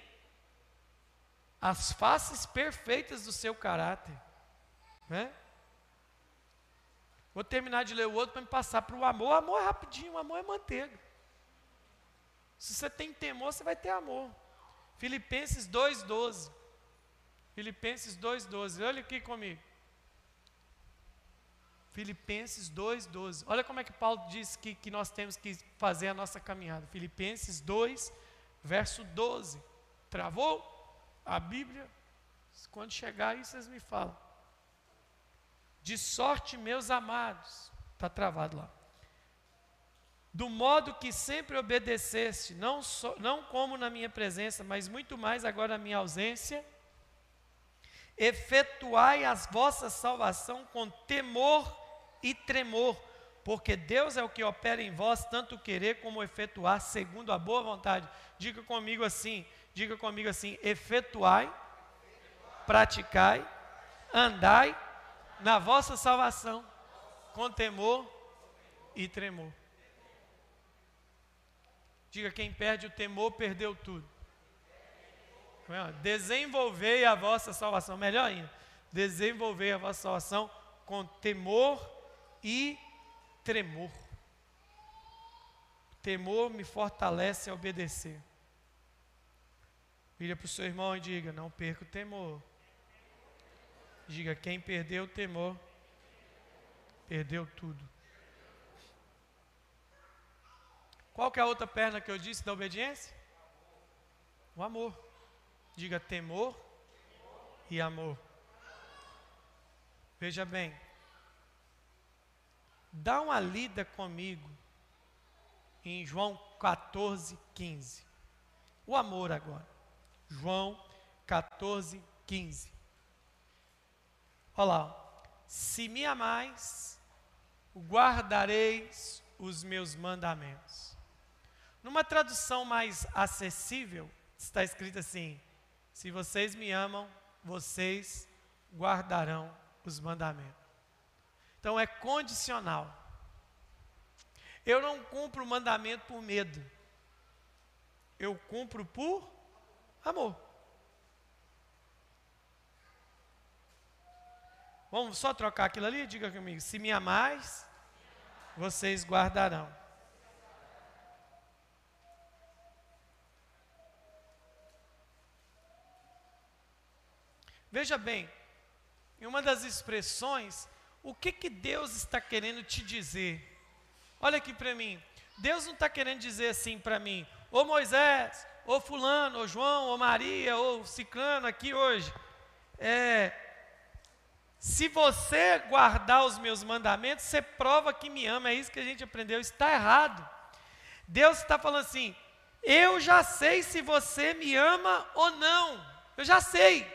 as faces perfeitas do seu caráter. Né? Vou terminar de ler o outro para me passar para o amor. O amor é rapidinho, o amor é manteiga. Se você tem temor, você vai ter amor. Filipenses 2,12. Filipenses 2,12. Olha aqui comigo. Filipenses 2,12. Olha como é que Paulo diz que, que nós temos que fazer a nossa caminhada. Filipenses 2, verso 12. Travou a Bíblia? Quando chegar aí, vocês me falam. De sorte, meus amados. Está travado lá. Do modo que sempre obedeceste, não, so, não como na minha presença, mas muito mais agora na minha ausência, efetuai a vossa salvação com temor e tremor, porque Deus é o que opera em vós, tanto querer como efetuar, segundo a boa vontade. Diga comigo assim, diga comigo assim: efetuai, praticai, andai na vossa salvação, com temor e tremor. Diga: quem perde o temor, perdeu tudo. Desenvolvei a vossa salvação, melhor ainda, desenvolvei a vossa salvação com temor e tremor. Temor me fortalece a obedecer. Vira para o seu irmão e diga: Não perca o temor. Diga: Quem perdeu o temor, perdeu tudo. Qual que é a outra perna que eu disse da obediência? O amor. Diga temor e amor. Veja bem, Dá uma lida comigo em João 14, 15. O amor agora. João 14, 15. Olha lá. Se me amais, guardareis os meus mandamentos. Numa tradução mais acessível, está escrito assim: Se vocês me amam, vocês guardarão os mandamentos. Então é condicional. Eu não cumpro o mandamento por medo. Eu cumpro por amor. Vamos só trocar aquilo ali? Diga comigo. Se me amais, vocês guardarão. Veja bem, em uma das expressões o que, que Deus está querendo te dizer? Olha aqui para mim. Deus não está querendo dizer assim para mim, ô Moisés, ô Fulano, ô João, ô Maria, ô Ciclano aqui hoje. É, se você guardar os meus mandamentos, você prova que me ama. É isso que a gente aprendeu. Está errado. Deus está falando assim: Eu já sei se você me ama ou não. Eu já sei.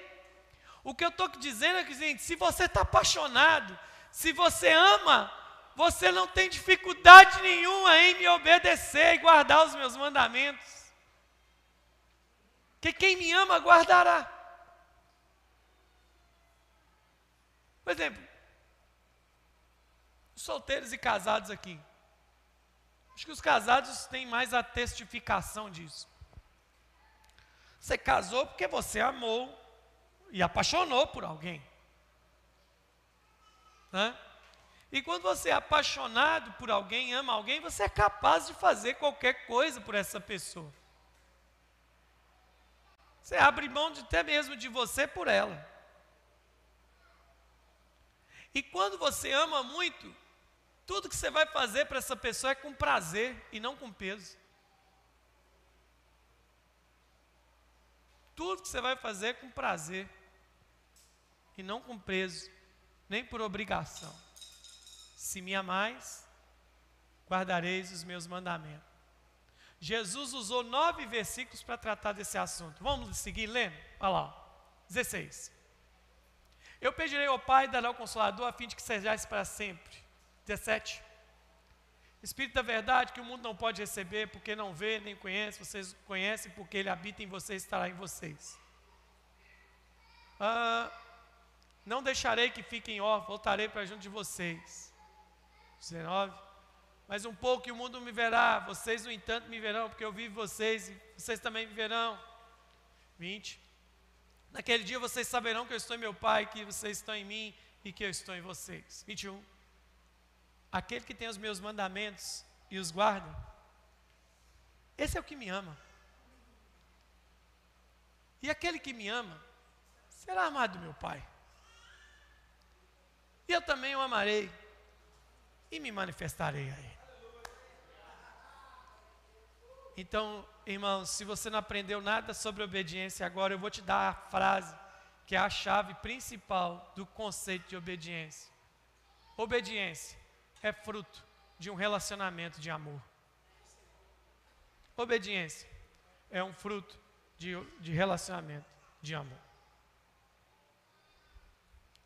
O que eu estou dizendo é que, gente, se você está apaixonado, se você ama, você não tem dificuldade nenhuma em me obedecer e guardar os meus mandamentos. Que quem me ama guardará. Por exemplo, solteiros e casados aqui. Acho que os casados têm mais a testificação disso. Você casou porque você amou e apaixonou por alguém. Né? E quando você é apaixonado por alguém, ama alguém, você é capaz de fazer qualquer coisa por essa pessoa. Você abre mão de, até mesmo de você por ela. E quando você ama muito, tudo que você vai fazer para essa pessoa é com prazer e não com peso. Tudo que você vai fazer é com prazer e não com peso, nem por obrigação. Se me amais, guardareis os meus mandamentos. Jesus usou nove versículos para tratar desse assunto. Vamos seguir lendo? Olha lá, 16. Eu pedirei ao Pai dará o Consolador a fim de que sejais para sempre. 17. Espírito da verdade que o mundo não pode receber porque não vê nem conhece, vocês conhecem porque ele habita em vocês e estará em vocês. Ah, não deixarei que fiquem órfãos, voltarei para junto de vocês. 19. Mas um pouco e o mundo me verá, vocês no entanto me verão, porque eu vivo vocês e vocês também me verão. 20. Naquele dia vocês saberão que eu estou em meu Pai, que vocês estão em mim e que eu estou em vocês. 21. Aquele que tem os meus mandamentos e os guarda, esse é o que me ama. E aquele que me ama será amado do meu Pai. E eu também o amarei e me manifestarei a ele. Então, irmãos, se você não aprendeu nada sobre obediência agora, eu vou te dar a frase que é a chave principal do conceito de obediência. Obediência é fruto de um relacionamento de amor. Obediência é um fruto de, de relacionamento de amor.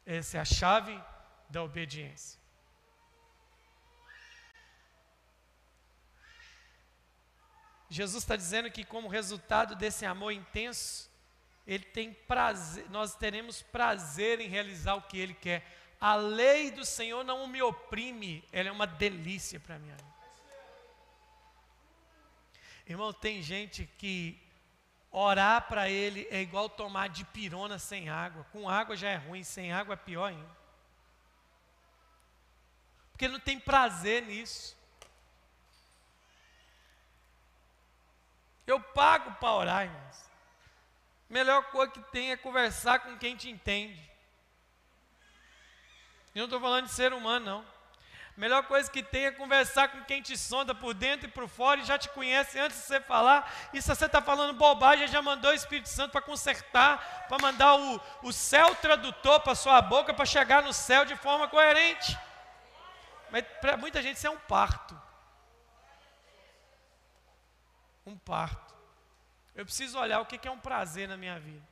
Essa é a chave da obediência. Jesus está dizendo que, como resultado desse amor intenso, ele tem prazer, nós teremos prazer em realizar o que ele quer. A lei do Senhor não me oprime, ela é uma delícia para mim. Irmão, tem gente que orar para ele é igual tomar de pirona sem água. Com água já é ruim, sem água é pior ainda. Porque ele não tem prazer nisso. Eu pago para orar, irmãos. Melhor coisa que tem é conversar com quem te entende. Eu não estou falando de ser humano, não. Melhor coisa que tem é conversar com quem te sonda por dentro e por fora e já te conhece antes de você falar. E se você está falando bobagem, já mandou o Espírito Santo para consertar, para mandar o, o céu tradutor para sua boca para chegar no céu de forma coerente. Mas para muita gente isso é um parto. Um parto. Eu preciso olhar o que é um prazer na minha vida.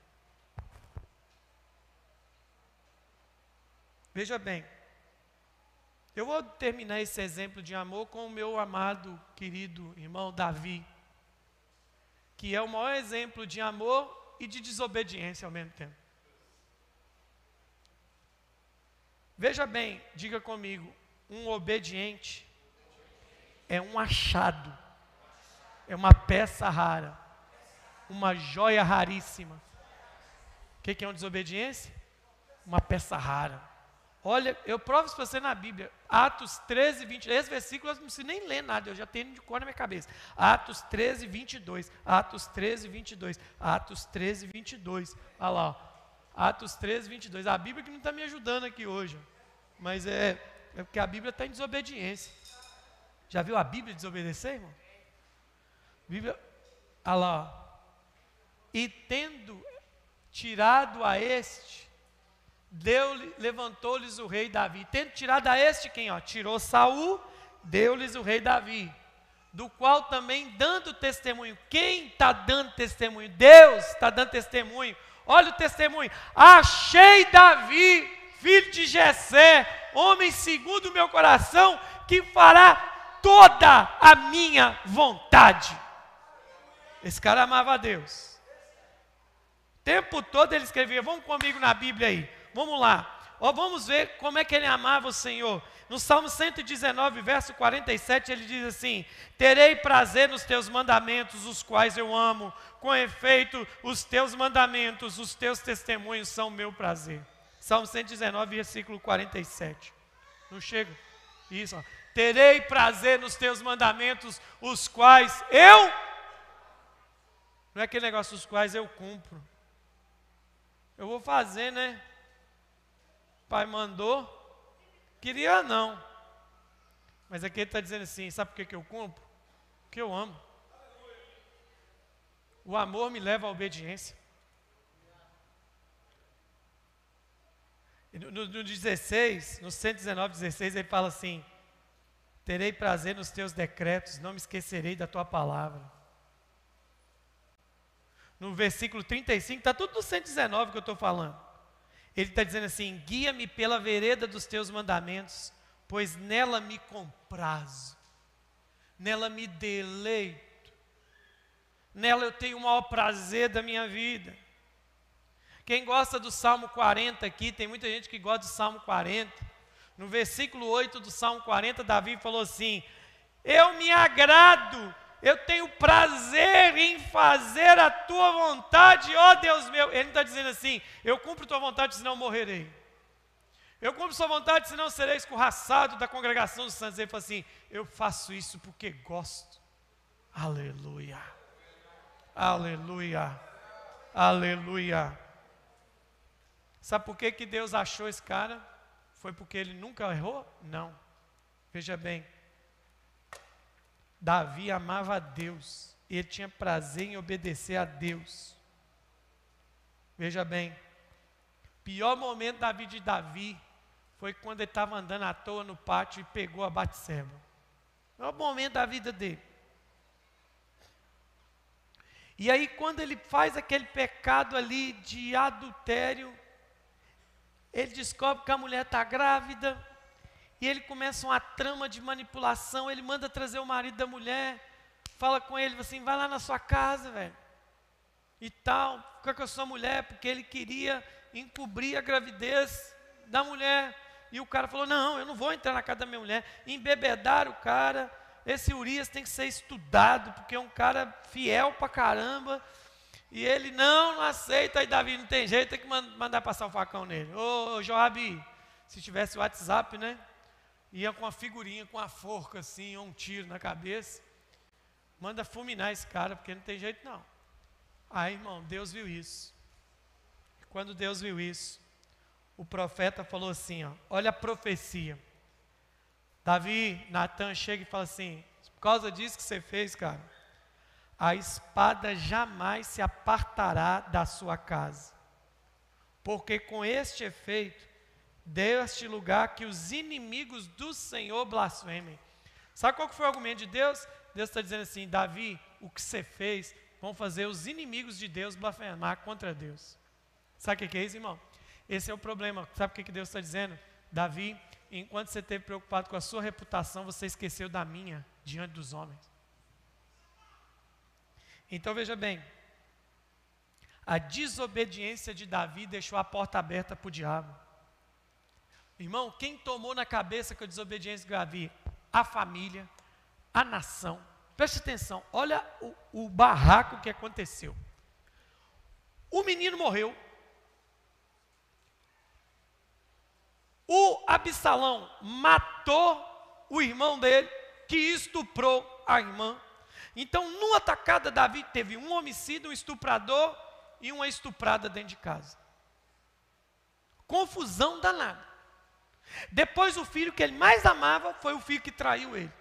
Veja bem, eu vou terminar esse exemplo de amor com o meu amado, querido irmão Davi, que é o maior exemplo de amor e de desobediência ao mesmo tempo. Veja bem, diga comigo, um obediente é um achado, é uma peça rara, uma joia raríssima. O que é uma desobediência? Uma peça rara. Olha, eu provo isso para você na Bíblia. Atos 13, 22. Esse versículo eu não preciso nem ler nada, eu já tenho de cor na minha cabeça. Atos 13, 22. Atos 13, 22. Atos 13, 22. Olha lá. Atos 13, 22. A Bíblia que não está me ajudando aqui hoje. Mas é, é porque a Bíblia está em desobediência. Já viu a Bíblia desobedecer, irmão? Bíblia. Olha lá. E tendo tirado a este levantou-lhes o rei Davi. Tendo tirado a este quem? Ó, tirou Saul, deu-lhes o rei Davi. do qual também dando testemunho. Quem está dando testemunho? Deus está dando testemunho. Olha o testemunho. Achei Davi, filho de Jessé, homem segundo o meu coração, que fará toda a minha vontade. Esse cara amava a Deus. O tempo todo ele escrevia, vamos comigo na Bíblia aí. Vamos lá. Ó, vamos ver como é que ele amava o Senhor. No Salmo 119, verso 47, ele diz assim: Terei prazer nos teus mandamentos, os quais eu amo. Com efeito, os teus mandamentos, os teus testemunhos são meu prazer. Salmo 119, versículo 47. Não chega? Isso. Ó. Terei prazer nos teus mandamentos, os quais eu. Não é aquele negócio os quais eu cumpro. Eu vou fazer, né? Pai mandou, Queria não. Mas aqui ele está dizendo assim: sabe por que, que eu cumpro? Porque eu amo. O amor me leva à obediência. No, no, no 16, no 119, 16, ele fala assim: Terei prazer nos teus decretos, não me esquecerei da tua palavra. No versículo 35, está tudo no 119 que eu estou falando. Ele está dizendo assim: guia-me pela vereda dos teus mandamentos, pois nela me comprazo, nela me deleito, nela eu tenho o maior prazer da minha vida. Quem gosta do Salmo 40 aqui, tem muita gente que gosta do Salmo 40. No versículo 8 do Salmo 40, Davi falou assim: Eu me agrado eu tenho prazer em fazer a tua vontade, ó Deus meu. Ele não está dizendo assim, eu cumpro tua vontade, senão morrerei. Eu cumpro sua vontade, senão serei escorraçado da congregação dos santos. Ele fala assim, eu faço isso porque gosto. Aleluia. Aleluia. Aleluia. Sabe por que, que Deus achou esse cara? Foi porque ele nunca errou? Não. Veja bem, Davi amava a Deus, ele tinha prazer em obedecer a Deus. Veja bem, pior momento da vida de Davi foi quando ele estava andando à toa no pátio e pegou a Batseba. Pior momento da vida dele. E aí, quando ele faz aquele pecado ali de adultério, ele descobre que a mulher está grávida, e ele começa uma trama de manipulação. Ele manda trazer o marido da mulher, fala com ele assim: vai lá na sua casa, velho. E tal, fica com a sua mulher, porque ele queria encobrir a gravidez da mulher. E o cara falou: não, eu não vou entrar na casa da minha mulher. Embebedar o cara. Esse Urias tem que ser estudado, porque é um cara fiel pra caramba. E ele não, aceita. Aí Davi não tem jeito, tem que mandar passar o facão nele. Ô, Joabi, se tivesse WhatsApp, né? ia com a figurinha, com a forca assim, ou um tiro na cabeça. Manda fulminar esse cara, porque não tem jeito não. Aí, irmão, Deus viu isso. Quando Deus viu isso, o profeta falou assim: ó, olha a profecia. Davi, Natan chega e fala assim: por causa disso que você fez, cara, a espada jamais se apartará da sua casa, porque com este efeito deste lugar que os inimigos do Senhor blasfemem. Sabe qual foi o argumento de Deus? Deus está dizendo assim: Davi, o que você fez, vão fazer os inimigos de Deus blasfemar contra Deus. Sabe o que é isso, irmão? Esse é o problema. Sabe o que Deus está dizendo? Davi, enquanto você esteve preocupado com a sua reputação, você esqueceu da minha diante dos homens. Então veja bem, a desobediência de Davi deixou a porta aberta para o diabo. Irmão, quem tomou na cabeça com a desobediência de Davi? A família, a nação. Preste atenção, olha o, o barraco que aconteceu. O menino morreu. O Absalão matou o irmão dele, que estuprou a irmã. Então, numa atacada, Davi teve um homicídio, um estuprador e uma estuprada dentro de casa. Confusão danada. Depois, o filho que ele mais amava foi o filho que traiu ele.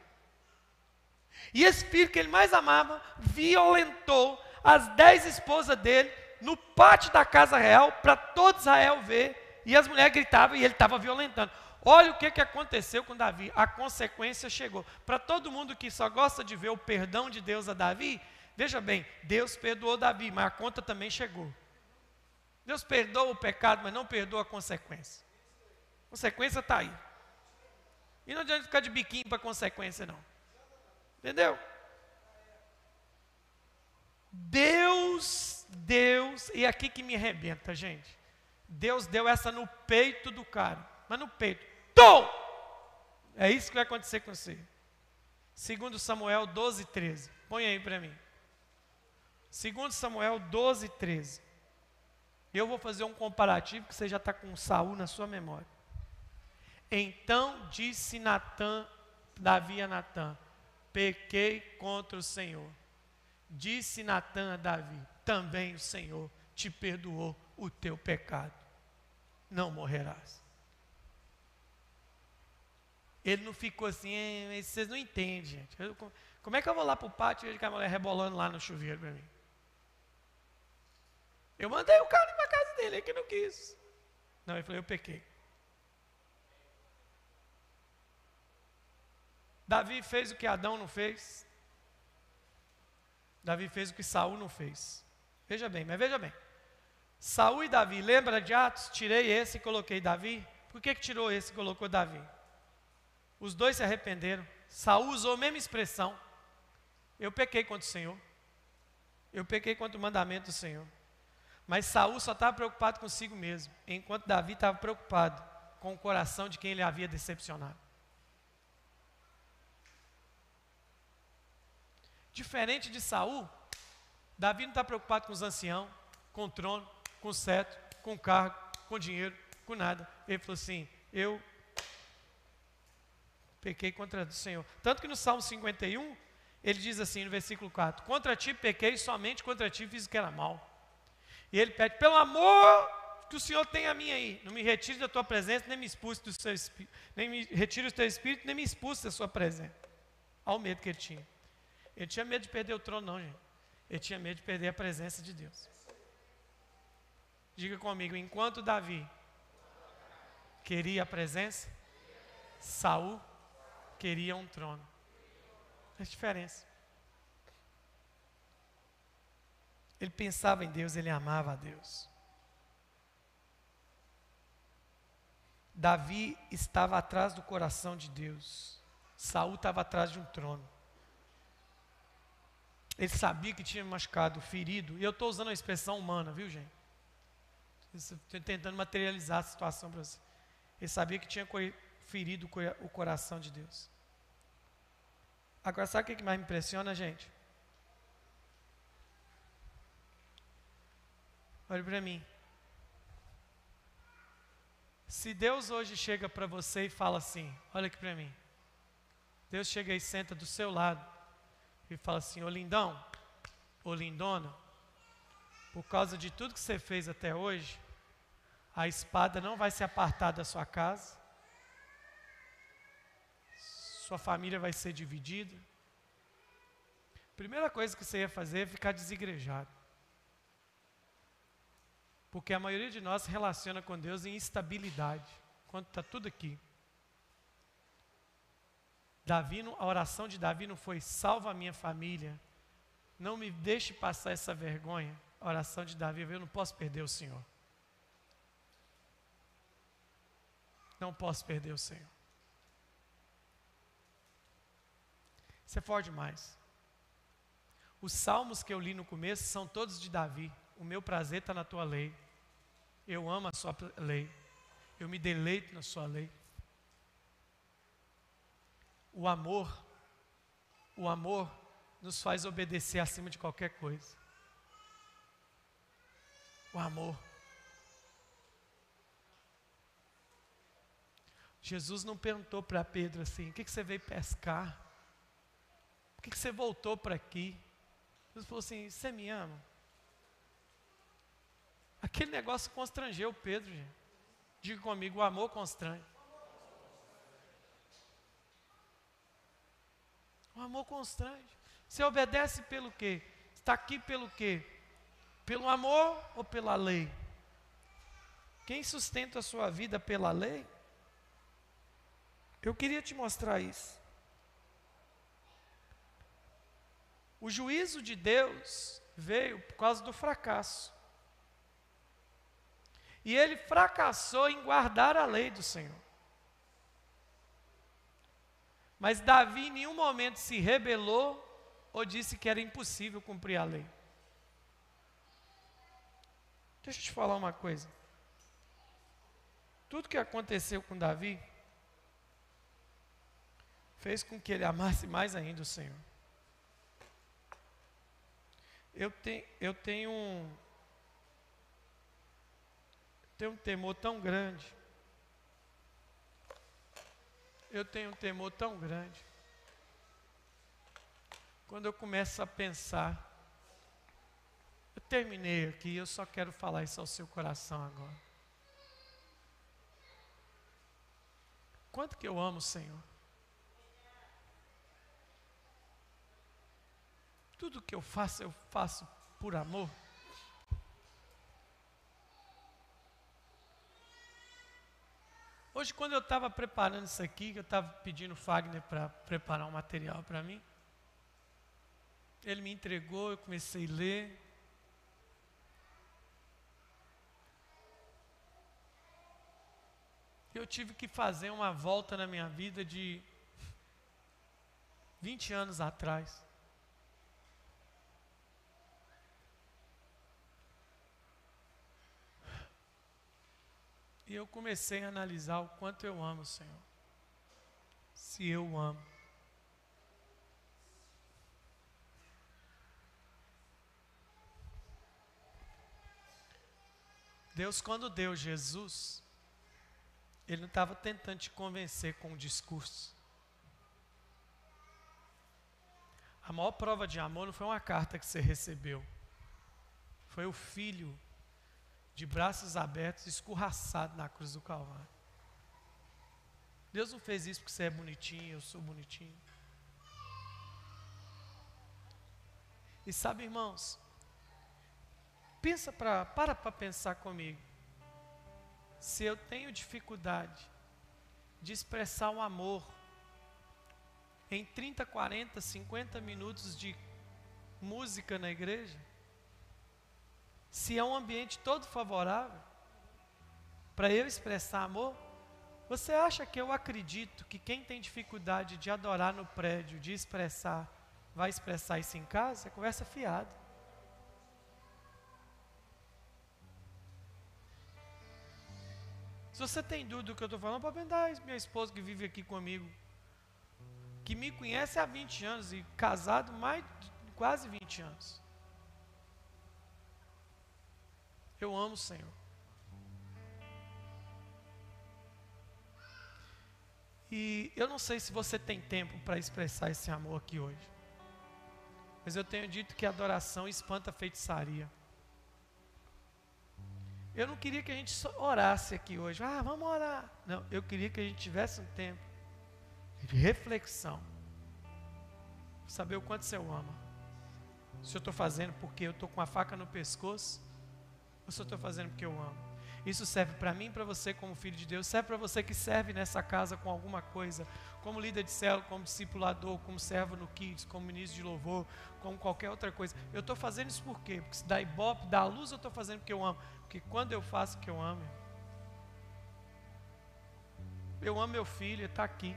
E esse filho que ele mais amava violentou as dez esposas dele no pátio da casa real para todo Israel ver. E as mulheres gritavam e ele estava violentando. Olha o que, que aconteceu com Davi. A consequência chegou. Para todo mundo que só gosta de ver o perdão de Deus a Davi, veja bem, Deus perdoou Davi, mas a conta também chegou. Deus perdoa o pecado, mas não perdoa a consequência. A consequência está aí. E não adianta ficar de biquinho para consequência, não. Entendeu? Deus, Deus, e aqui que me arrebenta, gente. Deus deu essa no peito do cara, mas no peito. É isso que vai acontecer com você. Segundo Samuel 12, 13. Põe aí para mim. Segundo Samuel 12, 13. Eu vou fazer um comparativo que você já está com Saul na sua memória. Então disse Natã, Davi a Natã: Pequei contra o Senhor. Disse Natã a Davi: Também o Senhor te perdoou o teu pecado. Não morrerás. Ele não ficou assim, vocês não entendem, gente. Eu, como é que eu vou lá para o pátio e vejo a mulher rebolando lá no chuveiro para mim? Eu mandei o cara para a casa dele, ele que não quis. Não, ele falou, eu pequei. Davi fez o que Adão não fez. Davi fez o que Saul não fez. Veja bem, mas veja bem. Saul e Davi, lembra de Atos? Tirei esse e coloquei Davi. Por que, que tirou esse e colocou Davi? Os dois se arrependeram. Saul usou a mesma expressão. Eu pequei contra o Senhor. Eu pequei contra o mandamento do Senhor. Mas Saul só estava preocupado consigo mesmo, enquanto Davi estava preocupado com o coração de quem ele havia decepcionado. Diferente de Saul, Davi não está preocupado com os anciãos, com o trono, com o cetro, com o cargo, com o dinheiro, com nada. Ele falou assim: Eu pequei contra o Senhor. Tanto que no Salmo 51, ele diz assim no versículo 4: Contra ti pequei, somente contra ti fiz o que era mal. E ele pede: Pelo amor que o Senhor tem a mim aí, não me retire da tua presença, nem me expulse do seu espírito, nem me retire do teu espírito, nem me expulse da sua presença. Olha o medo que ele tinha. Ele tinha medo de perder o trono, não, gente. Ele tinha medo de perder a presença de Deus. Diga comigo, enquanto Davi queria a presença, Saul queria um trono. É a diferença. Ele pensava em Deus, ele amava a Deus. Davi estava atrás do coração de Deus. Saul estava atrás de um trono. Ele sabia que tinha machucado, ferido. E eu estou usando a expressão humana, viu, gente? Estou tentando materializar a situação para você. Ele sabia que tinha ferido o coração de Deus. Agora, sabe o que mais me impressiona, gente? Olhe para mim. Se Deus hoje chega para você e fala assim: Olha aqui para mim. Deus chega e senta do seu lado e fala assim: Ô lindão, ô lindona, por causa de tudo que você fez até hoje, a espada não vai se apartar da sua casa, sua família vai ser dividida. Primeira coisa que você ia fazer é ficar desigrejado. Porque a maioria de nós se relaciona com Deus em instabilidade, quando está tudo aqui. Davi, a oração de Davi não foi salva a minha família, não me deixe passar essa vergonha. A oração de Davi, eu não posso perder o Senhor. Não posso perder o Senhor. Isso é forte demais. Os salmos que eu li no começo são todos de Davi. O meu prazer está na tua lei. Eu amo a sua lei. Eu me deleito na sua lei. O amor, o amor nos faz obedecer acima de qualquer coisa. O amor. Jesus não perguntou para Pedro assim: o que, que você veio pescar? Que, que você voltou para aqui? Jesus falou assim: você me ama? Aquele negócio constrangeu Pedro, gente. Diga comigo: o amor constrange. O amor constrange. Você obedece pelo quê? Está aqui pelo quê? Pelo amor ou pela lei? Quem sustenta a sua vida pela lei? Eu queria te mostrar isso. O juízo de Deus veio por causa do fracasso. E ele fracassou em guardar a lei do Senhor. Mas Davi em nenhum momento se rebelou ou disse que era impossível cumprir a lei. Deixa eu te falar uma coisa. Tudo que aconteceu com Davi fez com que ele amasse mais ainda o Senhor. Eu, tenho, eu tenho um, tenho um temor tão grande. Eu tenho um temor tão grande. Quando eu começo a pensar, eu terminei aqui, eu só quero falar isso ao seu coração agora. Quanto que eu amo o Senhor? Tudo que eu faço, eu faço por amor. Hoje, quando eu estava preparando isso aqui, eu estava pedindo o Fagner para preparar um material para mim, ele me entregou, eu comecei a ler. Eu tive que fazer uma volta na minha vida de 20 anos atrás. E eu comecei a analisar o quanto eu amo o Senhor. Se eu amo. Deus, quando deu Jesus, Ele não estava tentando te convencer com o discurso. A maior prova de amor não foi uma carta que você recebeu, foi o filho de braços abertos, escorraçado na cruz do Calvário. Deus não fez isso porque você é bonitinho, eu sou bonitinho. E sabe, irmãos, pensa pra, para para pensar comigo. Se eu tenho dificuldade de expressar o amor em 30, 40, 50 minutos de música na igreja, se é um ambiente todo favorável para eu expressar amor, você acha que eu acredito que quem tem dificuldade de adorar no prédio, de expressar, vai expressar isso em casa? É conversa fiada. Se você tem dúvida do que eu estou falando, pode perguntar minha esposa que vive aqui comigo, que me conhece há 20 anos e casado mais de quase 20 anos. Eu amo o Senhor. E eu não sei se você tem tempo para expressar esse amor aqui hoje. Mas eu tenho dito que adoração espanta a feitiçaria. Eu não queria que a gente orasse aqui hoje. Ah, vamos orar. Não, eu queria que a gente tivesse um tempo de reflexão. Saber o quanto você ama. Se eu estou fazendo porque eu estou com a faca no pescoço eu só estou fazendo porque eu amo. Isso serve para mim para você como filho de Deus, serve para você que serve nessa casa com alguma coisa, como líder de célula, como discipulador, como servo no Kids, como ministro de louvor, como qualquer outra coisa. Eu estou fazendo isso por quê? Porque se dá ibope, dá luz, eu estou fazendo porque eu amo. Porque quando eu faço o que eu amo, eu amo meu filho, ele está aqui.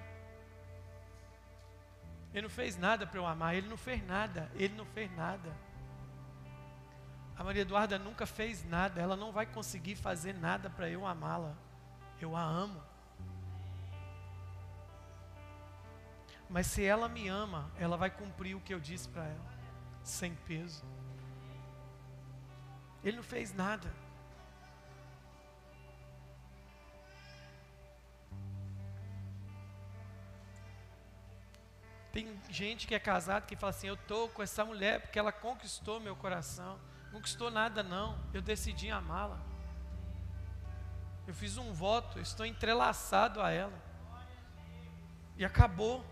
Ele não fez nada para eu amar, ele não fez nada, ele não fez nada. A Maria Eduarda nunca fez nada, ela não vai conseguir fazer nada para eu amá-la. Eu a amo. Mas se ela me ama, ela vai cumprir o que eu disse para ela, sem peso. Ele não fez nada. Tem gente que é casado que fala assim: Eu estou com essa mulher porque ela conquistou meu coração conquistou nada, não. Eu decidi amá-la. Eu fiz um voto, estou entrelaçado a ela. E acabou.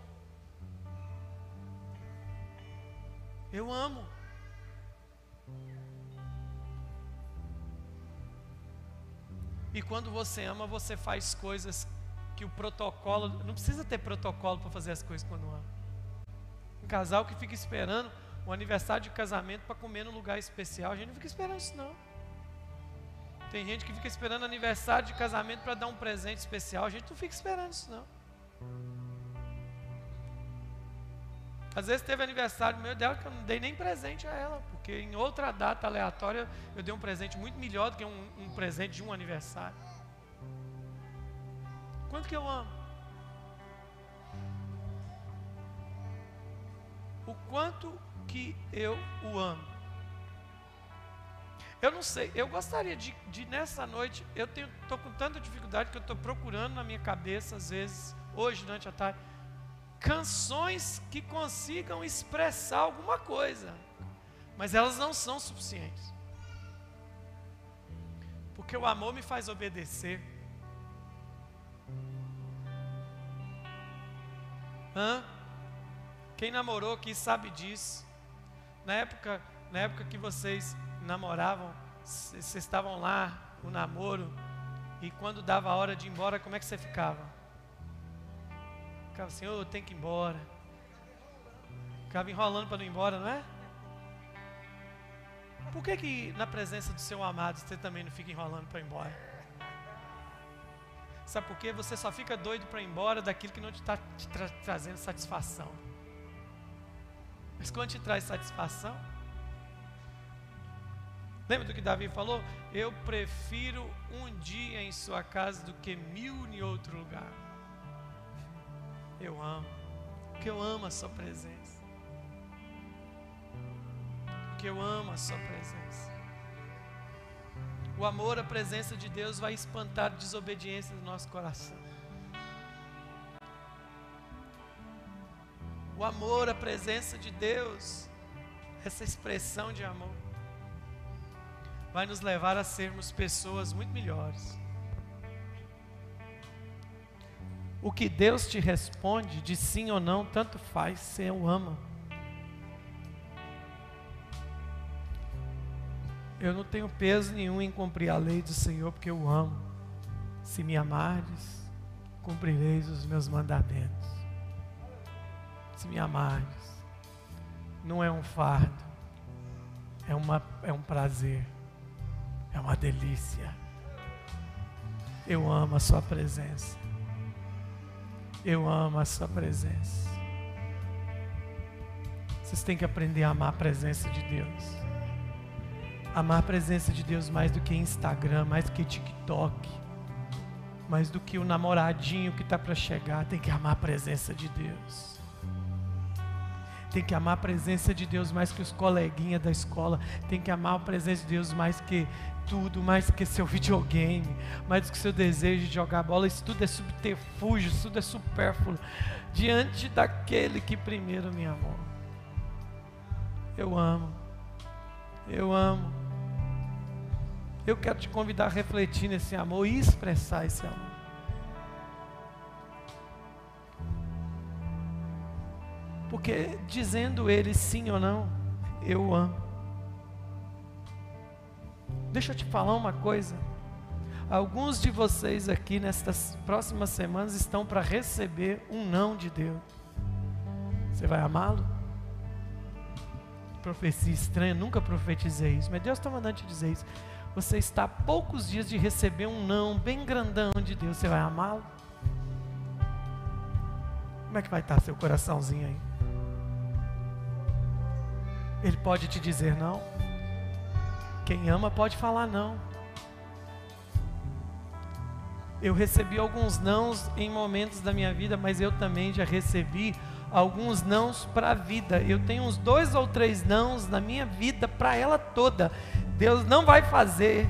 Eu amo. E quando você ama, você faz coisas que o protocolo. Não precisa ter protocolo para fazer as coisas quando ama. Um casal que fica esperando o aniversário de casamento para comer num lugar especial. A gente não fica esperando isso, não. Tem gente que fica esperando aniversário de casamento para dar um presente especial. A gente não fica esperando isso, não. Às vezes teve aniversário meu dela que eu não dei nem presente a ela, porque em outra data aleatória eu dei um presente muito melhor do que um, um presente de um aniversário. Quanto que eu amo? O quanto que eu o amo. Eu não sei, eu gostaria de, de nessa noite, eu estou com tanta dificuldade que eu estou procurando na minha cabeça, às vezes, hoje durante a tarde, canções que consigam expressar alguma coisa, mas elas não são suficientes. Porque o amor me faz obedecer. Hã? Quem namorou aqui sabe disso. Na época, na época que vocês namoravam, vocês estavam lá, o namoro, e quando dava a hora de ir embora, como é que você ficava? Ficava assim, oh, eu tenho que ir embora. Ficava enrolando para não ir embora, não é? Por que, que na presença do seu amado você também não fica enrolando para ir embora? Sabe por quê? Você só fica doido para ir embora daquilo que não te está te tra trazendo satisfação. Mas quando te traz satisfação, lembra do que Davi falou? Eu prefiro um dia em sua casa do que mil em outro lugar. Eu amo, porque eu amo a Sua presença. Porque eu amo a Sua presença. O amor, a presença de Deus vai espantar a desobediência do nosso coração. O amor, a presença de Deus, essa expressão de amor, vai nos levar a sermos pessoas muito melhores. O que Deus te responde de sim ou não, tanto faz, se o ama. Eu não tenho peso nenhum em cumprir a lei do Senhor, porque eu amo. Se me amardes, cumprireis os meus mandamentos. Me amardes, não é um fardo, é, uma, é um prazer, é uma delícia. Eu amo a Sua presença. Eu amo a Sua presença. Vocês têm que aprender a amar a presença de Deus. Amar a presença de Deus mais do que Instagram, mais do que TikTok, mais do que o namoradinho que está para chegar. Tem que amar a presença de Deus. Tem que amar a presença de Deus mais que os coleguinhas da escola. Tem que amar a presença de Deus mais que tudo, mais que seu videogame, mais que seu desejo de jogar bola, isso tudo é subterfúgio, isso tudo é supérfluo, diante daquele que primeiro me amou. Eu amo, eu amo. Eu quero te convidar a refletir nesse amor e expressar esse amor. Porque dizendo ele sim ou não, eu amo. Deixa eu te falar uma coisa. Alguns de vocês aqui nestas próximas semanas estão para receber um não de Deus. Você vai amá-lo? Profecia estranha, nunca profetizei isso, mas Deus está mandando te dizer isso. Você está a poucos dias de receber um não bem grandão de Deus. Você vai amá-lo? Como é que vai estar seu coraçãozinho aí? Ele pode te dizer não? Quem ama pode falar não. Eu recebi alguns nãos em momentos da minha vida, mas eu também já recebi alguns nãos para a vida. Eu tenho uns dois ou três nãos na minha vida para ela toda. Deus não vai fazer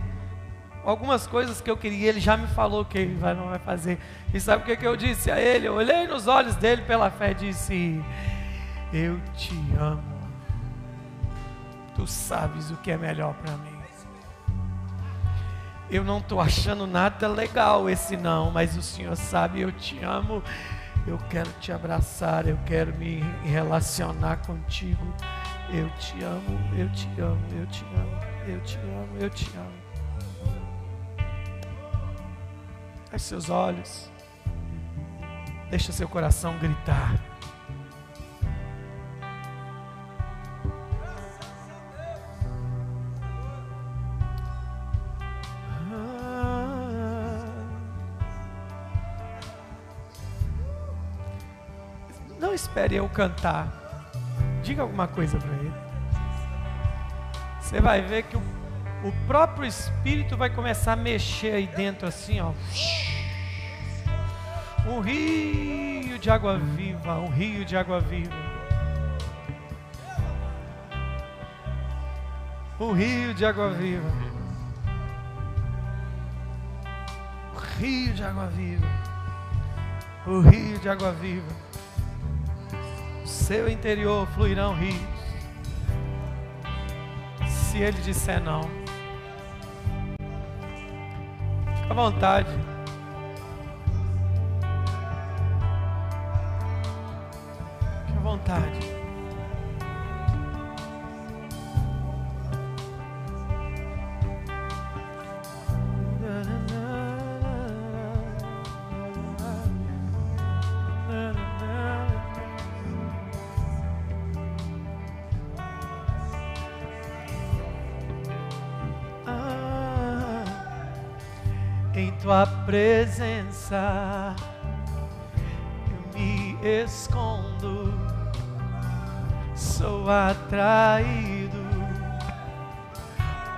algumas coisas que eu queria, Ele já me falou que Ele vai, não vai fazer. E sabe o que, que eu disse a Ele? Eu olhei nos olhos dele pela fé e disse: Eu te amo. Tu sabes o que é melhor para mim. Eu não estou achando nada legal esse não, mas o Senhor sabe, eu te amo. Eu quero te abraçar, eu quero me relacionar contigo. Eu te amo, eu te amo, eu te amo, eu te amo, eu te amo. Feche seus olhos. Deixa seu coração gritar. Espere eu cantar. Diga alguma coisa para ele. Você vai ver que o, o próprio Espírito vai começar a mexer aí dentro, assim, ó. Um rio de água viva, um rio de água viva. Um rio de água viva. O rio de água viva. O rio de água viva. Seu interior fluirão rios. Se ele disser não. Fica à vontade. vontade. Em tua presença. Eu me escondo. Sou atraído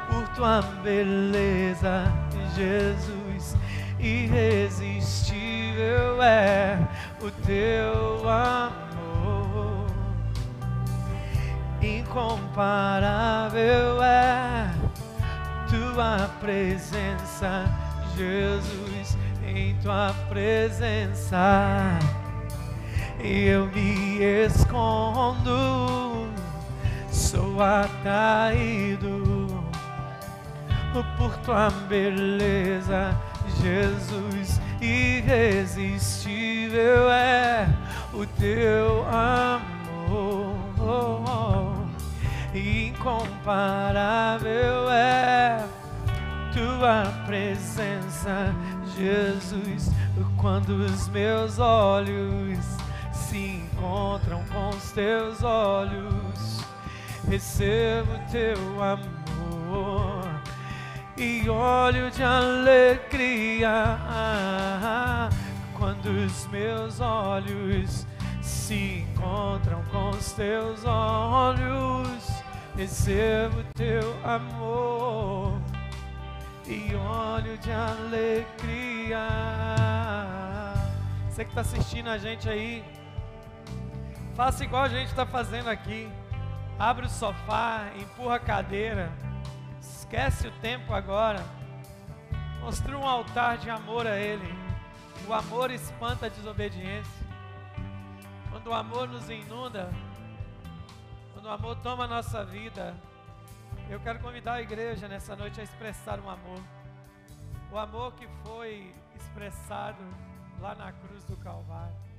por tua beleza, Jesus. Irresistível é o teu amor, incomparável é tua presença, Jesus. Em tua presença eu me escondo, sou atraído por tua beleza, Jesus. Irresistível é o teu amor, incomparável é tua presença, Jesus. Quando os meus olhos se encontram com os teus olhos. Recebo teu amor e olho de alegria quando os meus olhos se encontram com os teus olhos. Recebo teu amor e olho de alegria. Você que está assistindo a gente aí, Faça igual a gente está fazendo aqui. Abre o sofá, empurra a cadeira. Esquece o tempo agora. Construa um altar de amor a Ele. O amor espanta a desobediência. Quando o amor nos inunda, quando o amor toma a nossa vida, eu quero convidar a igreja nessa noite a expressar um amor. O amor que foi expressado lá na cruz do Calvário.